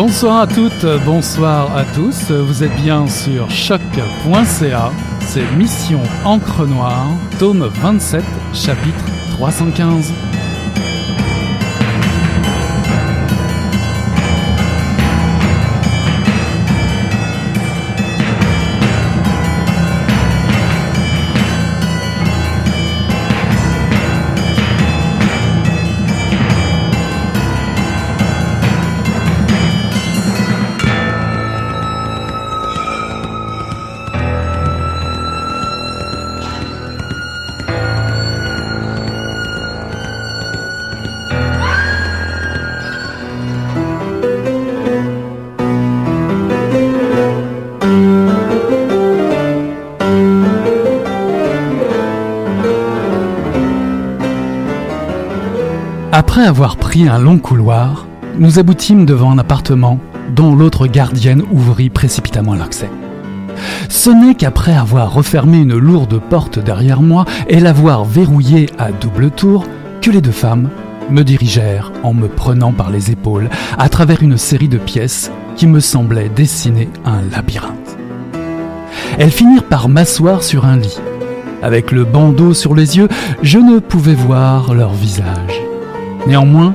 Bonsoir à toutes, bonsoir à tous. Vous êtes bien sur choc.ca. C'est Mission Encre Noire, tome 27, chapitre 315. Après avoir pris un long couloir, nous aboutîmes devant un appartement dont l'autre gardienne ouvrit précipitamment l'accès. Ce n'est qu'après avoir refermé une lourde porte derrière moi et l'avoir verrouillée à double tour que les deux femmes me dirigèrent en me prenant par les épaules à travers une série de pièces qui me semblaient dessiner un labyrinthe. Elles finirent par m'asseoir sur un lit. Avec le bandeau sur les yeux, je ne pouvais voir leur visage. Néanmoins,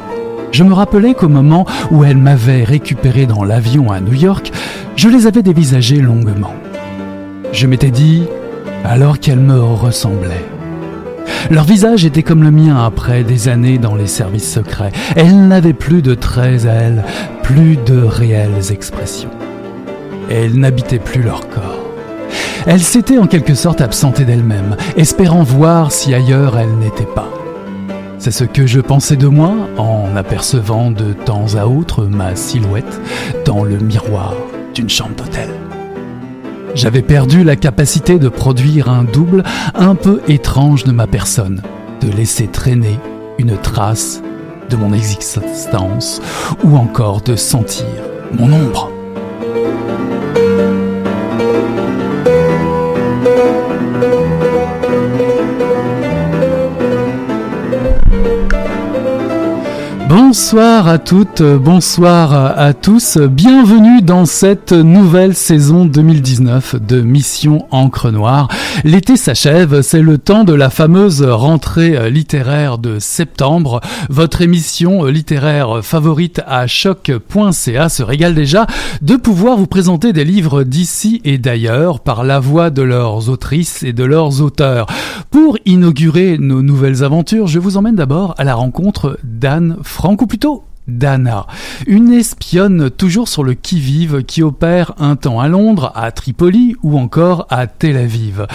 je me rappelais qu'au moment où elles m'avaient récupéré dans l'avion à New York, je les avais dévisagées longuement. Je m'étais dit, alors qu'elles me ressemblaient. Leur visage était comme le mien après des années dans les services secrets. Elles n'avaient plus de traits à elles, plus de réelles expressions. Elles n'habitaient plus leur corps. Elles s'étaient en quelque sorte absentées d'elles-mêmes, espérant voir si ailleurs elles n'étaient pas. C'est ce que je pensais de moi en apercevant de temps à autre ma silhouette dans le miroir d'une chambre d'hôtel. J'avais perdu la capacité de produire un double un peu étrange de ma personne, de laisser traîner une trace de mon existence ou encore de sentir mon ombre. Bonsoir à toutes, bonsoir à tous, bienvenue dans cette nouvelle saison 2019 de Mission Encre Noire. L'été s'achève, c'est le temps de la fameuse rentrée littéraire de septembre. Votre émission littéraire favorite à choc.ca se régale déjà de pouvoir vous présenter des livres d'ici et d'ailleurs par la voix de leurs autrices et de leurs auteurs. Pour inaugurer nos nouvelles aventures, je vous emmène d'abord à la rencontre d'Anne Franck ou plutôt d'Anna, une espionne toujours sur le qui-vive qui opère un temps à Londres, à Tripoli ou encore à Tel Aviv.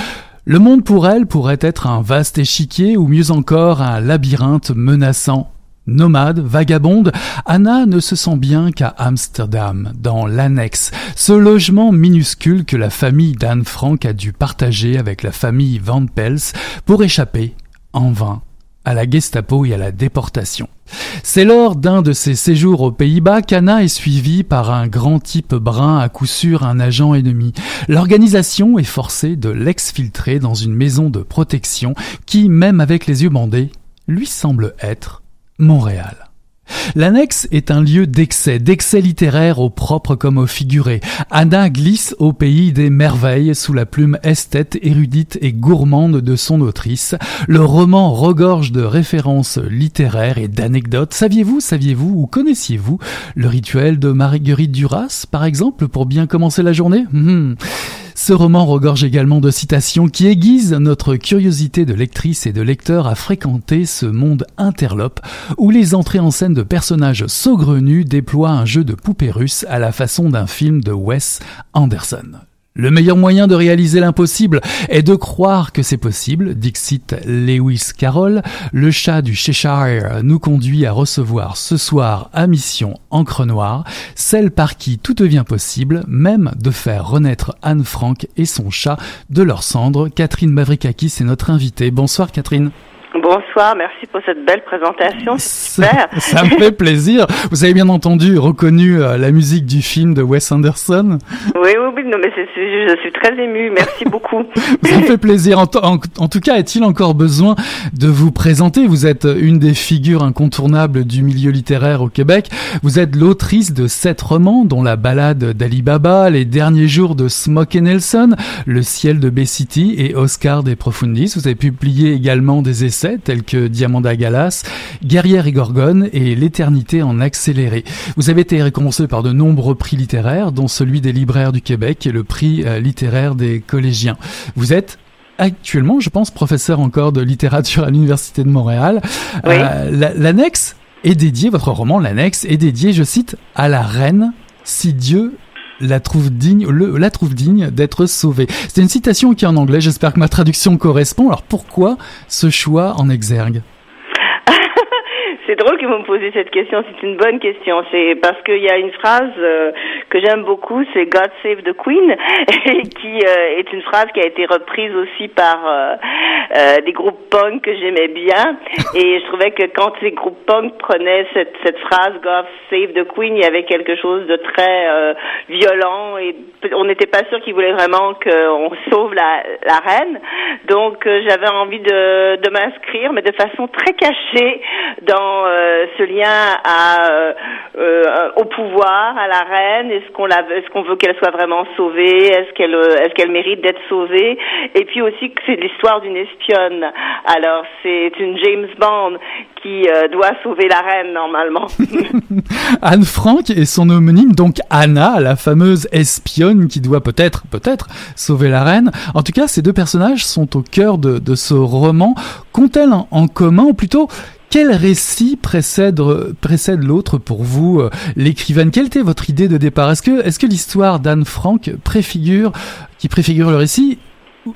Le monde pour elle pourrait être un vaste échiquier ou mieux encore un labyrinthe menaçant. Nomade, vagabonde, Anna ne se sent bien qu'à Amsterdam, dans l'annexe, ce logement minuscule que la famille d'Anne Frank a dû partager avec la famille Van Pels pour échapper, en vain, à la Gestapo et à la déportation. C'est lors d'un de ses séjours aux Pays-Bas qu'Anna est suivie par un grand type brun, à coup sûr un agent ennemi. L'organisation est forcée de l'exfiltrer dans une maison de protection qui, même avec les yeux bandés, lui semble être Montréal. L'annexe est un lieu d'excès, d'excès littéraire au propre comme au figuré. Anna glisse au pays des merveilles sous la plume esthète, érudite et gourmande de son autrice. Le roman regorge de références littéraires et d'anecdotes. Saviez-vous, saviez-vous ou connaissiez-vous le rituel de Marguerite Duras, par exemple, pour bien commencer la journée? Hmm. Ce roman regorge également de citations qui aiguisent notre curiosité de lectrice et de lecteur à fréquenter ce monde interlope où les entrées en scène de personnages saugrenus déploient un jeu de poupées russes à la façon d'un film de Wes Anderson. Le meilleur moyen de réaliser l'impossible est de croire que c'est possible, dixit Lewis Carroll. Le chat du Cheshire nous conduit à recevoir ce soir à mission Encre Noire, celle par qui tout devient possible, même de faire renaître Anne Frank et son chat de leurs cendres. Catherine Mavrikakis est notre invitée. Bonsoir Catherine. Bonsoir, merci pour cette belle présentation, super. Ça, me fait plaisir. Vous avez bien entendu, reconnu euh, la musique du film de Wes Anderson. Oui, oui, non, mais je suis très émue, merci beaucoup. Ça me fait plaisir. En, tout cas, est-il encore besoin de vous présenter? Vous êtes une des figures incontournables du milieu littéraire au Québec. Vous êtes l'autrice de sept romans, dont La balade d'Ali Baba, Les derniers jours de Smokey Nelson, Le ciel de Bay-City et Oscar des Profundis. Vous avez publié également des essais tels que Diamanda Galas, Guerrière et Gorgone et L'éternité en accéléré. Vous avez été récompensé par de nombreux prix littéraires, dont celui des libraires du Québec et le prix euh, littéraire des collégiens. Vous êtes actuellement, je pense, professeur encore de littérature à l'Université de Montréal. Euh, l'annexe est dédiée, votre roman, l'annexe, est dédié, je cite, à la reine si Dieu la trouve digne, le, la trouve digne d'être sauvée. C'est une citation qui est en anglais, j'espère que ma traduction correspond. Alors pourquoi ce choix en exergue? C'est drôle que vous me posiez cette question. C'est une bonne question. C'est parce qu'il y a une phrase euh, que j'aime beaucoup, c'est God Save the Queen, et qui euh, est une phrase qui a été reprise aussi par euh, des groupes punk que j'aimais bien. Et je trouvais que quand ces groupes punk prenaient cette, phrase God Save the Queen, il y avait quelque chose de très violent et on n'était pas sûr qu'ils voulaient vraiment qu'on sauve la, la reine. Donc j'avais envie de, de m'inscrire, mais de façon très cachée dans euh, ce lien à, euh, euh, au pouvoir, à la reine. Est-ce qu'on est-ce qu'on veut qu'elle soit vraiment sauvée? Est-ce qu'elle, est-ce qu'elle mérite d'être sauvée? Et puis aussi que c'est l'histoire d'une espionne. Alors c'est une James Bond qui doit sauver la reine normalement. Anne Frank et son homonyme, donc Anna, la fameuse espionne qui doit peut-être, peut-être sauver la reine. En tout cas, ces deux personnages sont au cœur de, de ce roman. Qu'ont-elles en commun, ou plutôt quel récit précède, précède l'autre pour vous, euh, l'écrivaine? Quelle était votre idée de départ? Est-ce que, est-ce que l'histoire d'Anne Frank préfigure, qui préfigure le récit,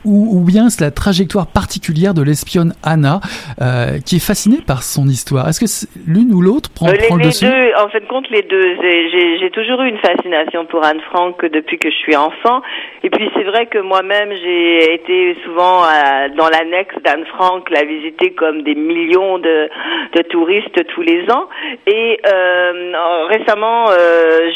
ou, ou bien c'est la trajectoire particulière de l'espionne Anna euh, qui est fascinée par son histoire? Est-ce que l'une ou l'autre prend, euh, prend le dessus? deux, En fait, compte les deux. J'ai toujours eu une fascination pour Anne Frank depuis que je suis enfant. Et puis c'est vrai que moi-même j'ai été souvent euh, dans l'annexe d'Anne Frank, la visiter comme des millions de, de touristes tous les ans. Et euh, récemment, euh,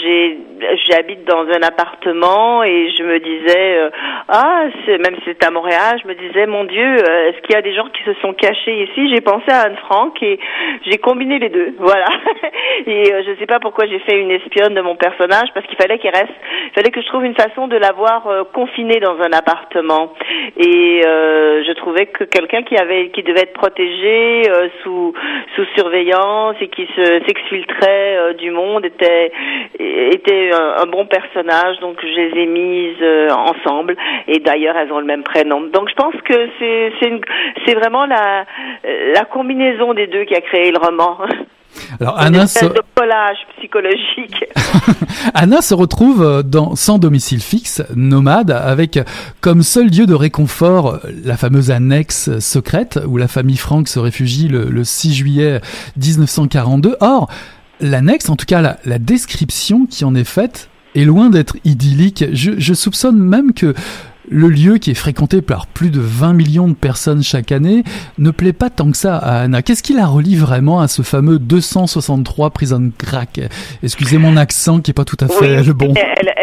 j'habite dans un appartement et je me disais euh, ah même si c'est à Montréal, je me disais, mon Dieu, euh, est-ce qu'il y a des gens qui se sont cachés ici? J'ai pensé à Anne Frank et j'ai combiné les deux. Voilà. et euh, je ne sais pas pourquoi j'ai fait une espionne de mon personnage parce qu'il fallait qu'il reste, il fallait que je trouve une façon de l'avoir euh, confinée dans un appartement. Et je trouvais que quelqu'un qui avait, qui devait être protégé sous sous surveillance et qui se s'exfiltrait du monde était était un, bon personnage. Donc je les ai mises ensemble. Et d'ailleurs, elles ont le même prénom. Donc je pense que c'est c'est vraiment la la combinaison des deux qui a créé le roman. Alors Anna se... de collage psychologique. Anna se retrouve dans sans domicile fixe, nomade, avec comme seul lieu de réconfort la fameuse annexe secrète où la famille Frank se réfugie le, 6 juillet 1942. Or, l'annexe, en tout cas la, la description qui en est faite, est loin d'être idyllique. Je, je soupçonne même que le lieu qui est fréquenté par plus de 20 millions de personnes chaque année ne plaît pas tant que ça à Anna. Qu'est-ce qui la relie vraiment à ce fameux 263 Prison Crack? Excusez mon accent qui est pas tout à fait le bon.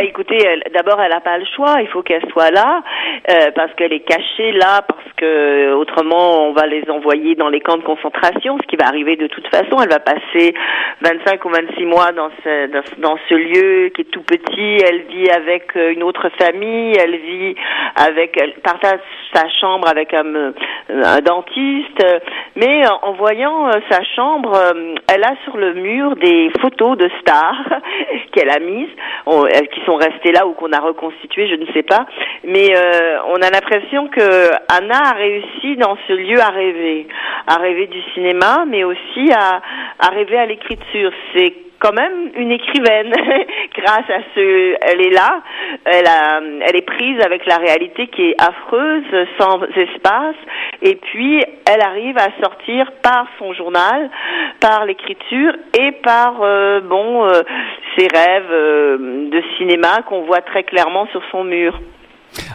écoutez, d'abord elle n'a pas le choix, il faut qu'elle soit là euh, parce qu'elle est cachée là parce que autrement on va les envoyer dans les camps de concentration, ce qui va arriver de toute façon. Elle va passer 25 ou 26 mois dans ce, dans ce lieu qui est tout petit. Elle vit avec euh, une autre famille, elle vit avec, elle partage sa chambre avec un, un dentiste, mais en voyant euh, sa chambre, euh, elle a sur le mur des photos de stars qu'elle a mises, qui sont restées là ou qu'on a reconstituées, je ne sais pas, mais euh, on a l'impression que Anna a réussi dans ce lieu à rêver, à rêver du cinéma, mais aussi à, à rêver à l'écriture. Quand même une écrivaine. Grâce à ce elle est là. Elle a elle est prise avec la réalité qui est affreuse sans espace. Et puis elle arrive à sortir par son journal par l'écriture et par euh, bon euh, ses rêves euh, de cinéma qu'on voit très clairement sur son mur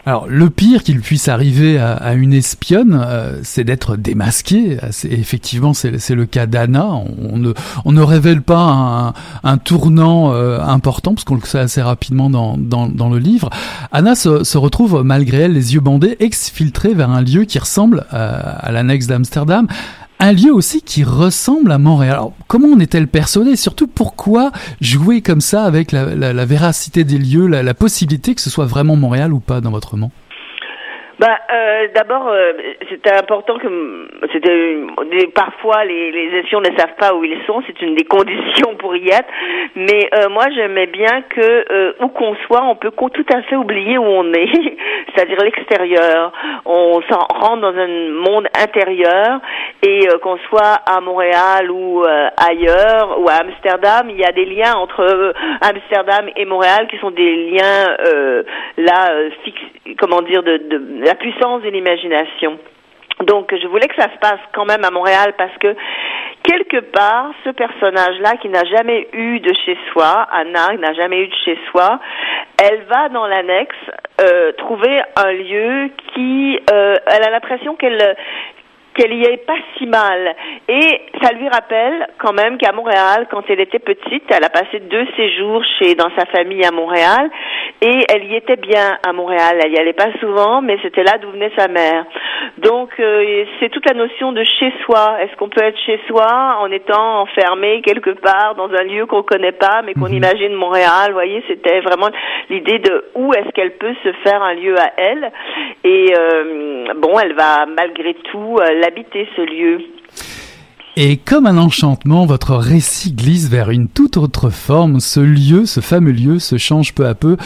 alors, le pire qu'il puisse arriver à, une espionne, euh, c'est d'être démasqué. Effectivement, c'est le cas d'Anna. On, ne, on révèle pas un, tournant euh, important, parce qu'on le sait assez rapidement dans, dans, le livre. Anna se, retrouve, malgré elle, les yeux bandés, exfiltrée vers un lieu qui ressemble à l'annexe d'Amsterdam un lieu aussi qui ressemble à Montréal. Comment en est-elle persuadée? Surtout, pourquoi jouer comme ça avec la, véracité des lieux, la, possibilité que ce soit vraiment Montréal ou pas dans votre roman? Bah, euh, d'abord, euh, c'était important que c'était parfois les, les espions ne savent pas où ils sont. C'est une des conditions pour y être. Mais euh, moi, j'aimais bien que euh, où qu'on soit, on peut tout à fait oublier où on est, c'est-à-dire l'extérieur. On s'en rentre dans un monde intérieur et euh, qu'on soit à Montréal ou ailleurs ou à Amsterdam, il y a des liens entre Amsterdam et Montréal qui sont des liens là fixes, comment dire de, de la puissance de l'imagination. Donc je voulais que ça se passe quand même à Montréal parce que quelque part, ce personnage-là qui n'a jamais eu de chez soi, Anna n'a jamais eu de chez soi, elle va dans l'annexe euh, trouver un lieu qui, euh, elle a l'impression qu'elle qu'elle y est pas si mal. Et ça lui rappelle quand même qu'à Montréal, quand elle était petite, elle a passé deux séjours chez dans sa famille à Montréal et elle y était bien à Montréal. Elle y allait pas souvent, mais c'était là d'où venait sa mère. Donc euh, c'est toute la notion de chez soi. Est-ce qu'on peut être chez soi en étant enfermé quelque part dans un lieu qu'on connaît pas, mais qu'on mhm. imagine Montréal? Vous voyez, c'était vraiment l'idée de où est-ce qu'elle peut se faire un lieu à elle. Et euh, bon, elle va malgré tout euh, habiter ce lieu. Et comme un enchantement, votre récit glisse vers une toute autre forme. Ce lieu, ce fameux lieu, se change peu à peu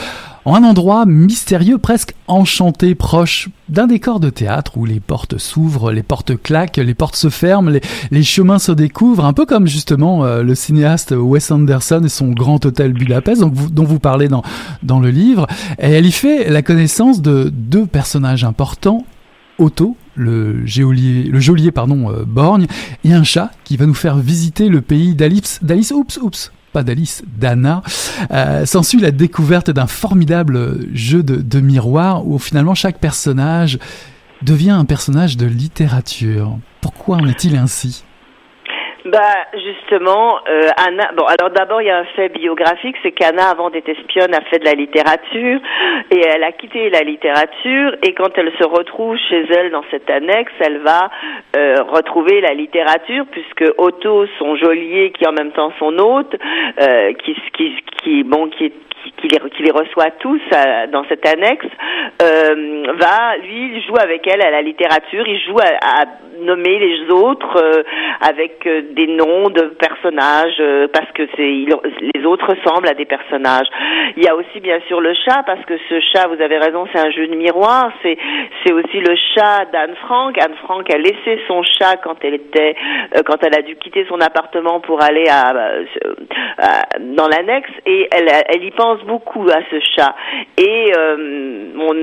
en un endroit mystérieux, presque enchanté, proche d'un décor de théâtre où les portes s'ouvrent, les portes claquent, les portes se ferment, les, chemins se découvrent, un peu comme justement euh, le cinéaste Wes Anderson et son grand hôtel Budapest, dont vous parlez dans, dans le livre. Et elle y fait la connaissance de deux personnages importants, Otto, le geôlier, pardon, euh, Borgne, et un chat qui va nous faire visiter le pays d'Alice, d'Alice, oups, oups, pas d'Alice, d'Anna. Euh, S'ensuit la découverte d'un formidable jeu de, de miroir où finalement chaque personnage devient un personnage de littérature. Pourquoi en est-il ainsi? Bah justement, euh, Anna. Bon, alors d'abord il y a un fait biographique, c'est qu'Anna avant d'être espionne a fait de la littérature et elle a quitté la littérature et quand elle se retrouve chez elle dans cette annexe, elle va euh, retrouver la littérature puisque Otto, son geôlier qui est en même temps son hôte, euh, qui qui qui bon qui qui, les, qui les reçoit tous dans cette annexe, va, lui, il joue avec elle à la littérature, il joue à, nommer les autres avec des noms de personnages, parce que c'est les autres ressemblent à des personnages. Il y a aussi bien sûr le chat, parce que ce chat, vous avez raison, c'est un jeu de miroir, c'est c'est aussi le chat d'Anne Frank. Anne Frank a laissé son chat quand elle était, quand elle a dû quitter son appartement pour aller à, dans l'annexe et elle, elle y pense beaucoup à ce chat. Et mon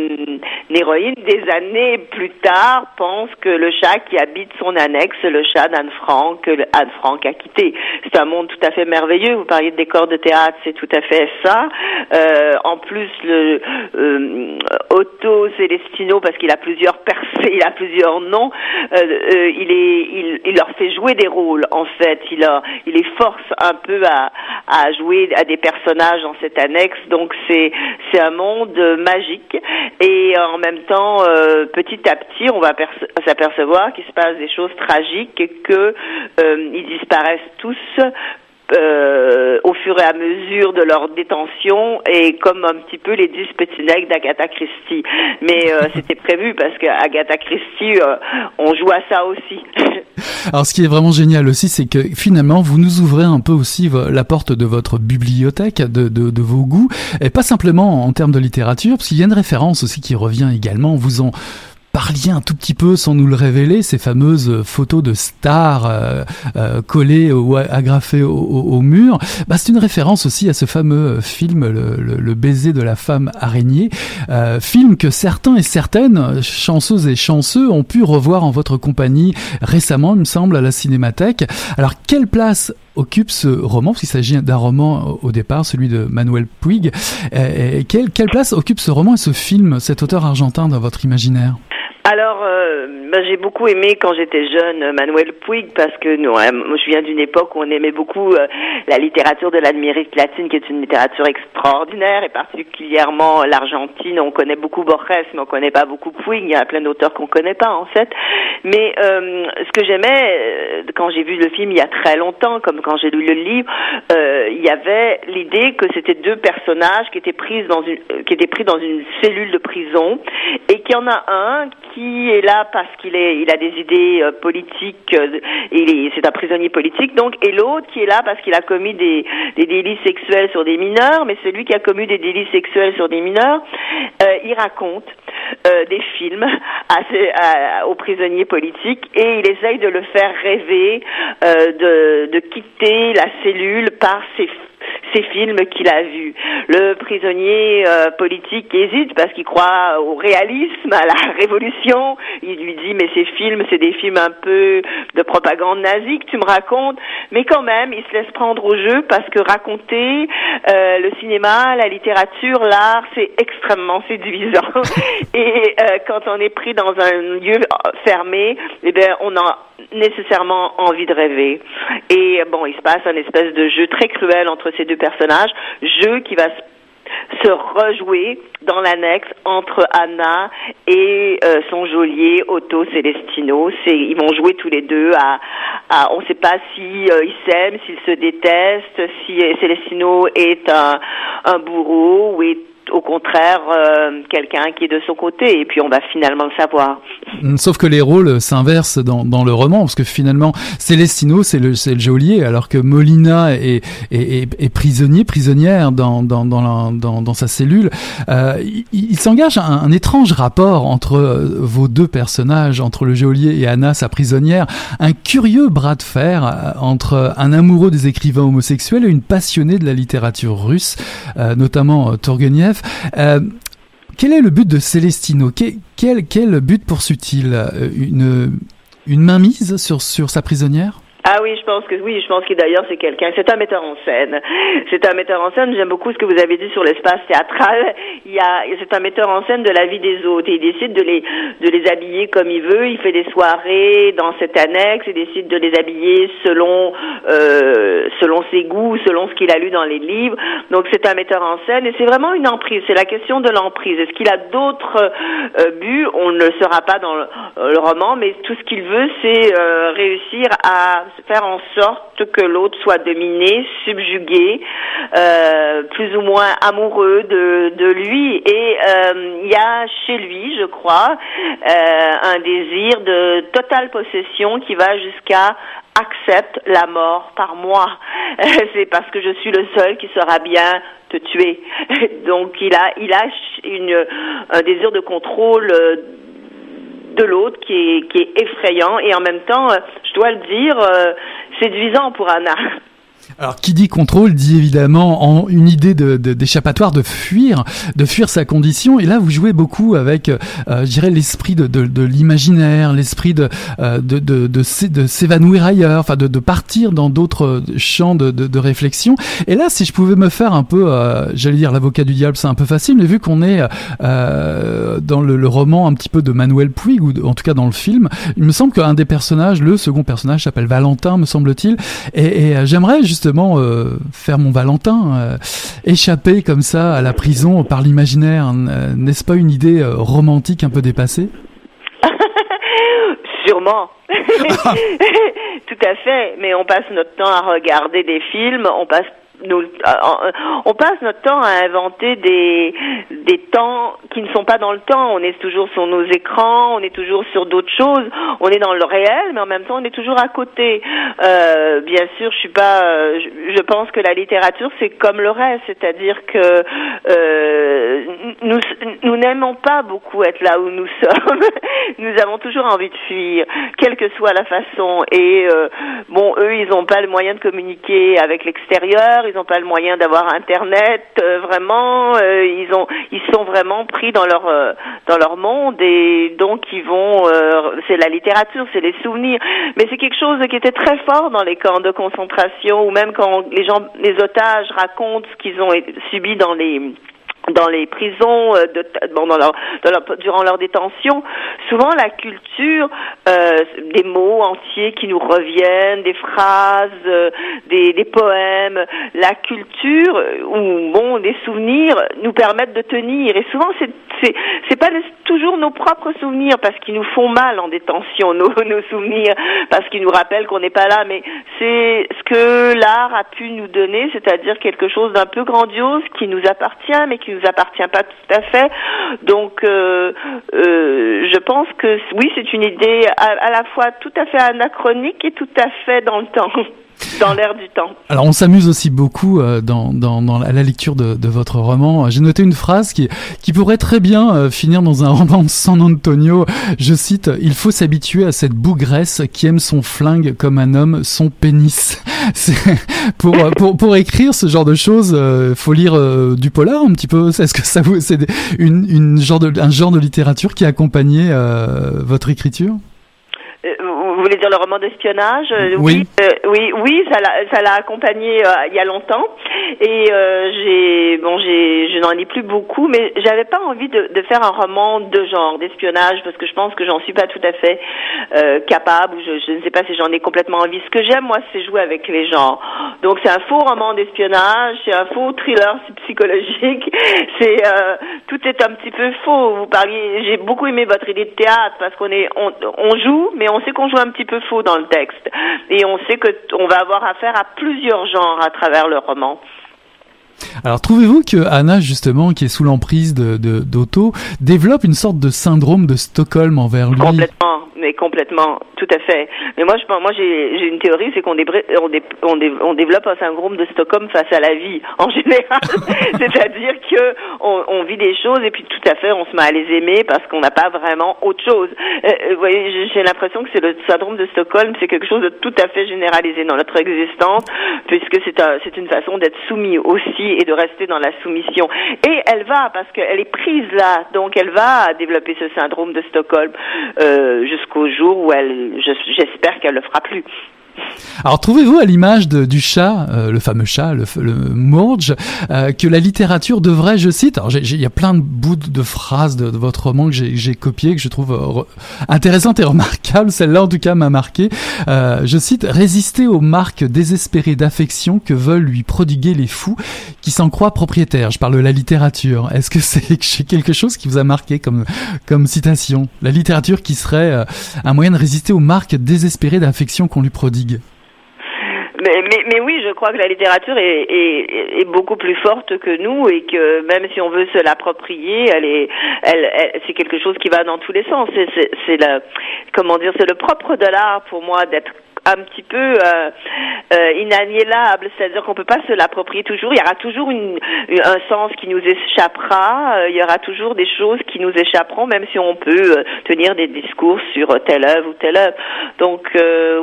héroïne des années plus tard pense que le chat qui habite son annexe, le chat d'Anne Frank, Anne Frank a quitté. C'est un monde tout à fait merveilleux. Vous parliez de décors de théâtre, c'est tout à fait ça. Euh, en plus, le euh, Otto Celestino, parce qu'il a plusieurs percées, il a plusieurs noms, euh, il leur fait jouer des rôles. En fait, il les force un peu à, jouer à des personnages dans cette annexe. Donc c'est, un monde magique et en même temps, petit à petit, on va s'apercevoir qu'il se passe des choses tragiques, que ils disparaissent tous euh, au fur et à mesure de leur détention et comme un petit peu les dix petits nègres d'Agatha Christie. Mais euh, c'était prévu parce qu'Agatha Christie, euh, on joue à ça aussi. Alors ce qui est vraiment génial aussi, c'est que finalement, vous nous ouvrez un peu aussi la porte de votre bibliothèque, de, de, de vos goûts, et pas simplement en termes de littérature, parce qu'il y a une référence aussi qui revient également. Vous en parliez un tout petit peu sans nous le révéler, ces fameuses photos de stars euh, euh, collées ou agrafées au, mur, bah, c'est une référence aussi à ce fameux film Le, baiser de la femme araignée, euh, film que certains et certaines, chanceuses et chanceux, ont pu revoir en votre compagnie récemment, il me semble, à la Cinémathèque. Alors, quelle place occupe ce roman, parce s'agit d'un roman au départ, celui de Manuel Puig. quelle, quelle place occupe ce roman et ce film, cet auteur argentin dans votre imaginaire? Alors, euh, ben, j'ai beaucoup aimé quand j'étais jeune Manuel Puig parce que hein, je viens d'une époque où on aimait beaucoup euh, la littérature de l'Amérique latine, qui est une littérature extraordinaire, et particulièrement l'Argentine. On connaît beaucoup Borges, mais on connaît pas beaucoup Puig. Il y a plein d'auteurs qu'on connaît pas en fait. Mais euh, ce que j'aimais quand j'ai vu le film il y a très longtemps, comme quand j'ai lu le livre, il y avait l'idée que c'était deux personnages qui étaient pris dans une, qui étaient pris dans une cellule de prison, et qu'il y en a un qui qui est là parce qu'il est, il a des idées euh, politiques, euh, il c'est un prisonnier politique, donc, et l'autre qui est là parce qu'il a commis des, des délits sexuels sur des mineurs, mais celui qui a commis des délits sexuels sur des mineurs, euh, il raconte des films à, aux prisonniers politiques et il essaye de le faire rêver de, de quitter la cellule par ses ces films qu'il a vus. Le prisonnier euh, politique hésite parce qu'il croit au réalisme, à la révolution. Il lui dit mais ces films, c'est des films un peu de propagande nazie que tu me racontes. Mais quand même, il se laisse prendre au jeu parce que raconter euh, le cinéma, la littérature, l'art, c'est extrêmement séduisant. Et euh, quand on est pris dans un lieu fermé, eh bien, on a nécessairement envie de rêver. Et bon, il se passe un espèce de jeu très cruel entre ces deux personnages, jeu qui va se rejouer dans l'annexe entre Anna et euh, son geôlier Otto Celestino. Ils vont jouer tous les deux à, on ne sait pas si euh, s'aiment, s'ils se détestent, si Celestino est un, un bourreau ou est au contraire euh, quelqu'un qui est de son côté et puis on va finalement le savoir. Mm, sauf que les rôles s'inversent dans, le roman parce que finalement Célestino c'est le, geôlier alors que Molina est, prisonnier, prisonnière dans, sa cellule. Euh, il, s'engage un, un, étrange rapport entre euh, vos deux personnages, entre le geôlier et Anna, sa prisonnière, un curieux bras de fer entre un amoureux des écrivains homosexuels et une passionnée de la littérature russe, notamment Turgenev. Euh, quel est le but de Celestino quel, but poursuit-il? Euh, une, mainmise sur sa prisonnière? Ah oui, je pense que oui, je pense que d'ailleurs c'est quelqu'un, c'est un metteur en scène. C'est un metteur en scène. J'aime beaucoup ce que vous avez dit sur l'espace théâtral. Il y a, c'est un metteur en scène de la vie des autres. Il décide de les de les habiller comme il veut. Il fait des soirées dans cette annexe. Il décide de les habiller selon euh, selon ses goûts, selon ce qu'il a lu dans les livres. Donc c'est un metteur en scène et c'est vraiment une emprise. C'est la question de l'emprise. Est-ce qu'il a d'autres euh, buts? On ne le saura pas dans le, le, roman, mais tout ce qu'il veut, c'est euh, réussir à faire en sorte que l'autre soit dominé, subjugué, euh, plus ou moins amoureux de, de lui. Et euh, il y a chez lui, je crois, euh, un désir de totale possession qui va jusqu'à accepte la mort par moi. C'est parce que je suis le seul qui sera bien te tuer. Donc il a il a une un désir de contrôle de l'autre qui est, qui est effrayant et en même temps, je dois le dire, séduisant pour Anna. Alors, qui dit contrôle dit évidemment en une idée d'échappatoire, de, de, fuir, de fuir sa condition. Et là, vous jouez beaucoup avec, euh, je dirais, l'esprit de, de l'imaginaire, l'esprit de, euh, de, de, de, s'évanouir ailleurs, enfin, de, de partir dans d'autres champs de, de, réflexion. Et là, si je pouvais me faire un peu, euh, j'allais dire, l'avocat du diable, c'est un peu facile, mais vu qu'on est euh, dans le, le, roman un petit peu de Manuel Puig, ou en tout cas dans le film, il me semble qu'un des personnages, le second personnage, s'appelle Valentin, me semble-t-il. Et, et j'aimerais juste justement euh, faire mon Valentin, euh, échapper comme ça à la prison par l'imaginaire. Euh, n'est-ce pas une idée romantique un peu dépassée? Sûrement. Tout à fait. Mais on passe notre temps à regarder des films, on passe euh, on passe notre temps à inventer des, des temps qui ne sont pas dans le temps. On est toujours sur nos écrans, on est toujours sur d'autres choses. On est dans le réel, mais en même temps, on est toujours à côté. Euh, bien sûr, je suis pas. Je, pense que la littérature, c'est comme le reste, c'est-à-dire que euh, nous, n'aimons pas beaucoup être là où nous sommes. nous avons toujours envie de fuir, quelle que soit la façon. Et bon, eux, ils n'ont pas le moyen de communiquer avec l'extérieur ils n'ont pas le moyen d'avoir internet euh, vraiment euh, ils ont ils sont vraiment pris dans leur euh, dans leur monde et donc ils vont c'est la littérature c'est les souvenirs. Mais c'est quelque chose qui était très fort dans les camps de concentration ou même quand les gens les otages racontent ce qu'ils ont subi dans les dans les prisons, euh, bon, durant leur détention, souvent la culture, euh, des mots entiers qui nous reviennent, des phrases, euh, des, poèmes, la culture ou bon des souvenirs nous permettent de tenir. Et souvent c'est c'est pas toujours nos propres souvenirs parce qu'ils nous font mal en détention, nos nos souvenirs parce qu'ils nous rappellent qu'on n'est pas là, mais c'est ce que l'art a pu nous donner, c'est-à-dire quelque chose d'un peu grandiose qui nous appartient mais qui nous appartient pas tout à fait. Donc, euh, euh, je pense que oui, c'est une idée à, la fois tout à fait anachronique et tout à fait dans le temps. dans l'air du temps. Alors on s'amuse aussi beaucoup euh, dans, dans, dans, la lecture de, de votre roman. J'ai noté une phrase qui, qui pourrait très bien euh, finir dans un roman de San Antonio. Je cite Il faut s'habituer à cette bougresse qui aime son flingue comme un homme son pénis. pour, euh, pour, pour écrire ce genre de choses, euh, faut lire du polar un petit peu. Est-ce que ça vous c'est une, une genre de un genre de littérature qui a accompagné votre écriture? Vous voulez dire le roman d'espionnage euh, Oui, euh, oui, oui, ça l'a, ça l'a accompagné euh, il y a longtemps. Et j'ai, bon, j'ai, je n'en ai plus beaucoup, mais j'avais pas envie de, de, faire un roman de genre d'espionnage parce que je pense que j'en suis pas tout à fait capable. Ou je, je ne sais pas si j'en ai complètement envie. Ce que j'aime, moi, c'est jouer avec les gens. Donc c'est un faux roman d'espionnage, c'est un faux thriller psychologique. C'est tout est un petit peu faux. Vous parliez, j'ai beaucoup aimé votre idée de théâtre parce qu'on est, on, on joue, mais on sait qu'on joue un petit peu faux dans le texte. Et on sait que on va avoir affaire à plusieurs genres à travers le roman. Alors trouvez-vous que Anna justement, qui est sous l'emprise de d'Otto, développe une sorte de syndrome de Stockholm envers lui? Complètement, mais complètement, tout à fait. Mais moi, je moi j'ai une théorie, c'est qu'on on, on, développe un syndrome de Stockholm face à la vie en général. C'est-à-dire que on, on, vit des choses et puis tout à fait, on se met à les aimer parce qu'on n'a pas vraiment autre chose. Euh, euh, vous voyez, j'ai l'impression que c'est le syndrome de Stockholm, c'est quelque chose de tout à fait généralisé dans notre existence, puisque c'est c'est une façon d'être soumis aussi et de rester dans la soumission. Et elle va, parce qu'elle est prise là, donc elle va développer ce syndrome de Stockholm euh, jusqu'au jour où elle, j'espère qu'elle le fera plus. Alors trouvez-vous à l'image du chat, euh, le fameux chat, le, le Morge, euh, que la littérature devrait, je cite, alors il y a plein de bouts de phrases de, votre roman que j'ai copié, que je trouve euh, intéressante et remarquable, celle-là en tout cas m'a marqué, je cite, résister aux marques désespérées d'affection que veulent lui prodiguer les fous qui s'en croient propriétaires. Je parle de la littérature. Est-ce que c'est quelque chose qui vous a marqué comme, comme citation? La littérature qui serait un moyen de résister aux marques désespérées d'affection qu'on lui prodigue mais, oui, je crois que la littérature est, beaucoup plus forte que nous et que même si on veut se l'approprier, c'est quelque chose qui va dans tous les sens. C'est le propre de l'art pour moi d'être un petit peu euh, euh, inaliénable, c'est-à-dire qu'on peut pas se l'approprier toujours. Il y aura toujours une, un sens qui nous échappera. Euh, il y aura toujours des choses qui nous échapperont, même si on peut euh, tenir des discours sur telle œuvre ou telle œuvre. Donc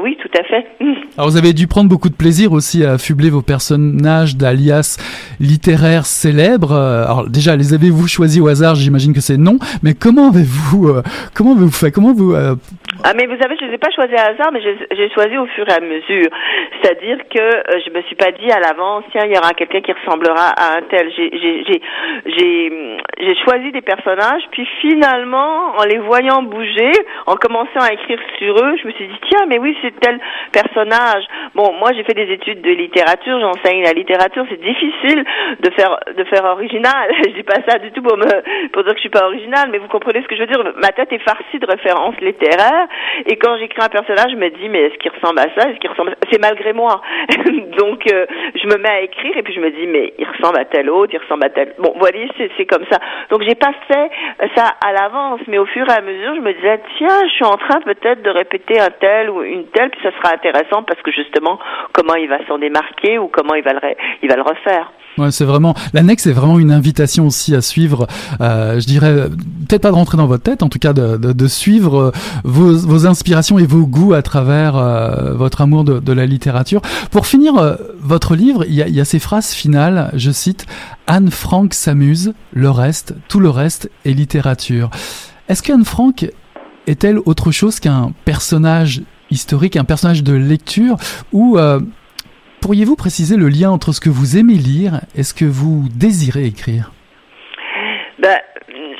oui, tout à fait. Alors vous avez dû prendre beaucoup de plaisir aussi à affubler vos personnages d'alias littéraires célèbres. Alors déjà, les avez-vous choisis au hasard? J'imagine que c'est non. Mais comment avez-vous comment avez-vous fait Comment vous ah mais vous savez, je les ai pas choisis à hasard, mais j'ai choisi au fur et à mesure. C'est-à-dire que euh, je me suis pas dit à l'avance, tiens, il y aura quelqu'un qui ressemblera à un tel. J'ai choisi des personnages, puis finalement, en les voyant bouger, en commençant à écrire sur eux, je me suis dit, tiens, mais oui, c'est tel personnage. Bon, moi, j'ai fait des études de littérature, j'enseigne la littérature, c'est difficile de faire de faire original. je dis pas ça du tout pour me pour dire que je suis pas original, mais vous comprenez ce que je veux dire. Ma tête est farcie de références littéraires, et quand j'écris un personnage, je me dis, mais est-ce qu'il ressemble à ça ressemble C'est malgré moi. Donc, euh, je me mets à écrire et puis je me dis, mais il ressemble à tel autre, il ressemble à tel. Bon, voilà, c'est comme ça. Donc, j'ai pas fait ça à l'avance, mais au fur et à mesure, je me disais, tiens, je suis en train peut-être de répéter un tel ou une telle, puis ça sera intéressant parce que justement, comment il va s'en démarquer ou comment il va le, il va le refaire. Ouais, c'est vraiment l'annexe est vraiment une invitation aussi à suivre. Euh, je dirais peut-être pas de rentrer dans votre tête, en tout cas de, de, de suivre euh, vos, vos, inspirations et vos goûts à travers euh, votre amour de, de, la littérature. Pour finir euh, votre livre, il y y a ces phrases finales. Je cite Anne Frank s'amuse, le reste, tout le reste est littérature. Est-ce qu'Anne Frank est-elle autre chose qu'un personnage historique, un personnage de lecture ou euh, pourriez-vous préciser le lien entre ce que vous aimez lire et ce que vous désirez écrire?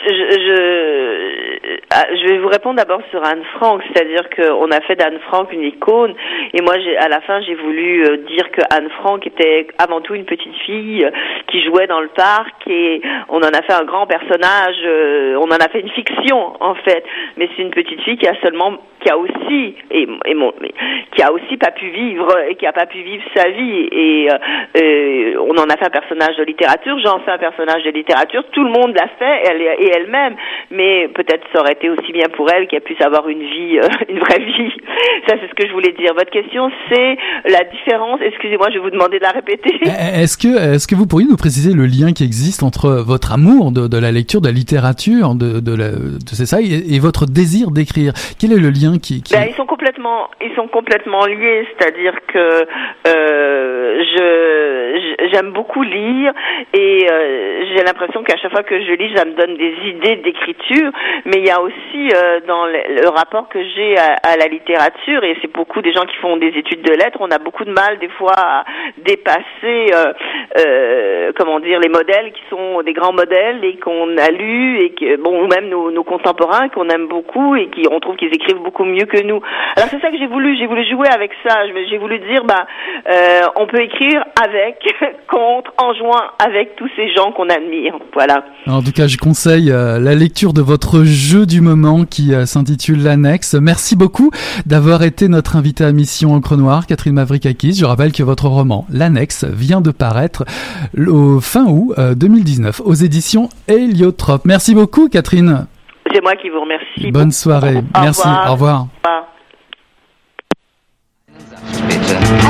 Je, je, ah, je, vais vous répondre d'abord sur Anne Frank, c'est-à-dire qu'on a fait d'Anne Frank une icône, et moi, à la fin, j'ai voulu euh, dire que Anne Frank était avant tout une petite fille euh, qui jouait dans le parc, et on en a fait un grand personnage, euh, on en a fait une fiction en fait, mais c'est une petite fille qui a seulement qui a aussi et, qui a aussi pas pu vivre qui a pas pu vivre sa vie. Et euh, on en a fait un personnage de littérature j'en fais un personnage de littérature tout le monde l'a fait elle et elle-même. Mais peut-être ça aurait été aussi bien pour elle qu'elle puisse avoir une vie euh, une vraie vie. Ça c'est ce que je voulais dire. Votre question c'est la différence excusez-moi je vais vous demander de la répéter. Eh, est-ce que est-ce que vous pourriez nous préciser le lien qui existe entre votre amour de, la lecture de la littérature de ça et, et votre désir d'écrire? Quel est le lien ben, ils sont complètement, ils sont complètement liés. C'est-à-dire que euh, je j'aime beaucoup lire et euh, j'ai l'impression qu'à chaque fois que je lis, ça me donne des idées d'écriture. Mais il y a aussi euh, dans le, rapport que j'ai à, la littérature et c'est beaucoup des gens qui font des études de lettres. On a beaucoup de mal des fois à dépasser, comment dire, les modèles qui sont des grands modèles et qu'on a lus et que bon, ou même nos, nos contemporains qu'on aime beaucoup et qui on trouve qu'ils écrivent beaucoup mieux que nous. Alors c'est ça que j'ai voulu, j'ai voulu jouer avec ça. J'ai voulu dire, bah, euh, on peut écrire avec, contre, en joint avec tous ces gens qu'on admire. Voilà. En tout cas, je conseille euh, la lecture de votre jeu du moment qui euh, s'intitule l'annexe. Merci beaucoup d'avoir été notre invité à Mission Encre Noire, Catherine Mavrikakis. Je rappelle que votre roman, l'annexe, vient de paraître au fin août 2019 aux éditions Héliotrope. Merci beaucoup, Catherine. C'est moi qui vous remercie. Bonne soirée. Au Merci. Revoir. Au revoir. Au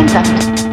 revoir.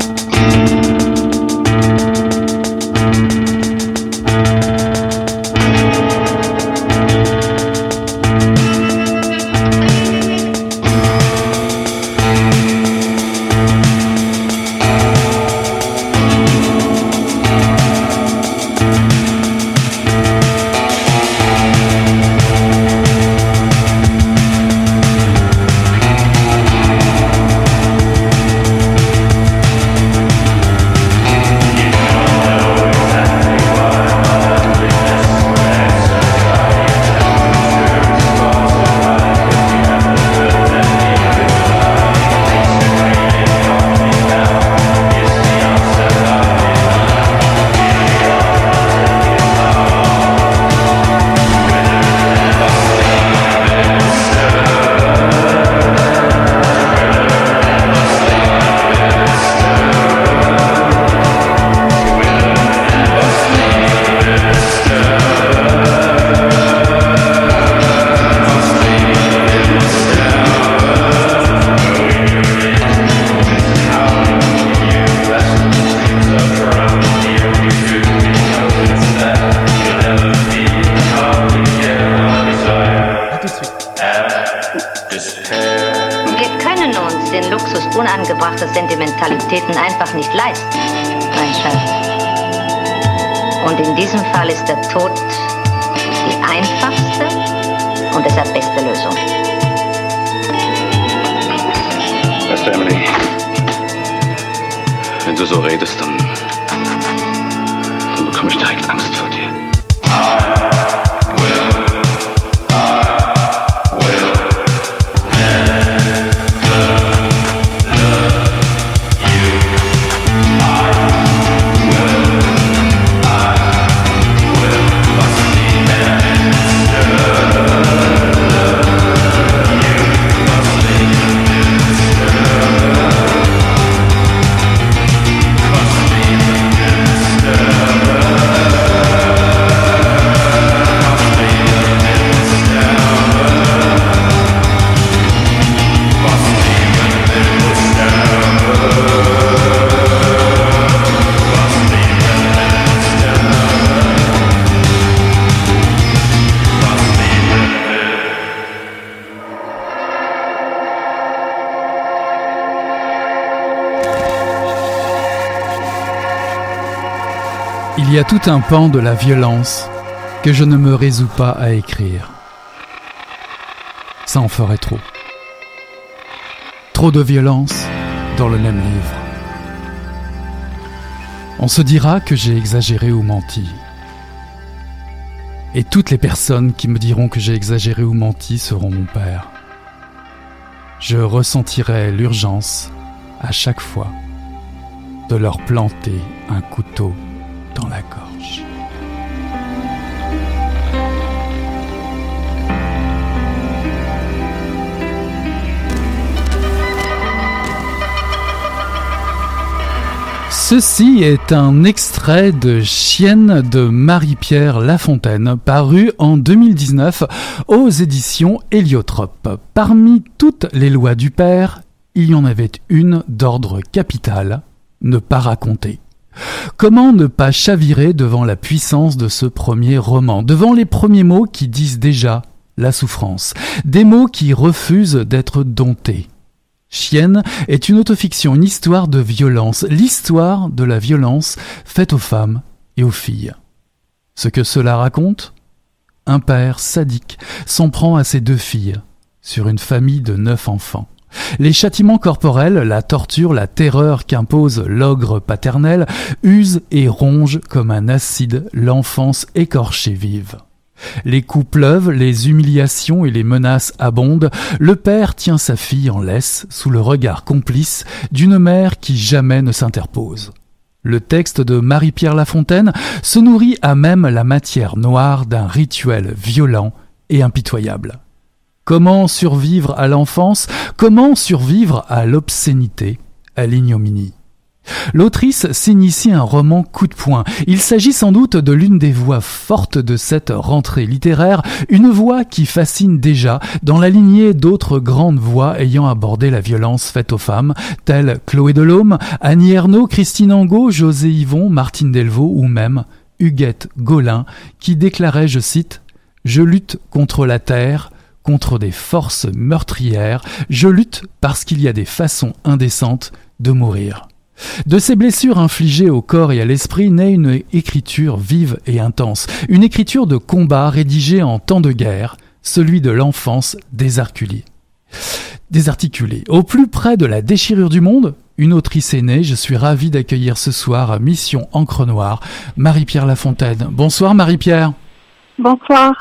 Wir können uns den Luxus unangebrachter Sentimentalitäten einfach nicht leisten, mein Schatz. Und in diesem Fall ist der Tod die einfachste und deshalb beste Lösung. Weißt du, Emily, wenn du so redest, dann, dann bekomme ich direkt Angst vor dir. Tout un pan de la violence que je ne me résous pas à écrire. Ça en ferait trop. Trop de violence dans le même livre. On se dira que j'ai exagéré ou menti. Et toutes les personnes qui me diront que j'ai exagéré ou menti seront mon père. Je ressentirai l'urgence, à chaque fois, de leur planter un couteau dans la gorge. Ceci est un extrait de Chienne de Marie-Pierre Lafontaine, paru en 2019 aux éditions Héliotrope. Parmi toutes les lois du père, il y en avait une d'ordre capital, ne pas raconter. Comment ne pas chavirer devant la puissance de ce premier roman, devant les premiers mots qui disent déjà la souffrance, des mots qui refusent d'être domptés? Chienne est une autofiction, une histoire de violence, l'histoire de la violence faite aux femmes et aux filles. Ce que cela raconte Un père sadique s'en prend à ses deux filles, sur une famille de neuf enfants. Les châtiments corporels, la torture, la terreur qu'impose l'ogre paternel usent et rongent comme un acide l'enfance écorchée vive. Les coups pleuvent, les humiliations et les menaces abondent, le père tient sa fille en laisse sous le regard complice d'une mère qui jamais ne s'interpose. Le texte de Marie-Pierre Lafontaine se nourrit à même la matière noire d'un rituel violent et impitoyable. Comment survivre à l'enfance? Comment survivre à l'obscénité, à l'ignominie L'autrice signe ici un roman coup de poing. Il s'agit sans doute de l'une des voix fortes de cette rentrée littéraire, une voix qui fascine déjà dans la lignée d'autres grandes voix ayant abordé la violence faite aux femmes, telles Chloé Delhomme, Annie Ernaux, Christine Angot, José Yvon, Martine Delvaux ou même Huguette Gaulin, qui déclarait, je cite, Je lutte contre la terre, contre des forces meurtrières, je lutte parce qu'il y a des façons indécentes de mourir. De ces blessures infligées au corps et à l'esprit naît une écriture vive et intense, une écriture de combat rédigée en temps de guerre, celui de l'enfance désarticulée. Désarticulée. Au plus près de la déchirure du monde, une autrice est née, je suis ravi d'accueillir ce soir à Mission Encre Noire, Marie-Pierre Lafontaine. Bonsoir Marie-Pierre. Bonsoir.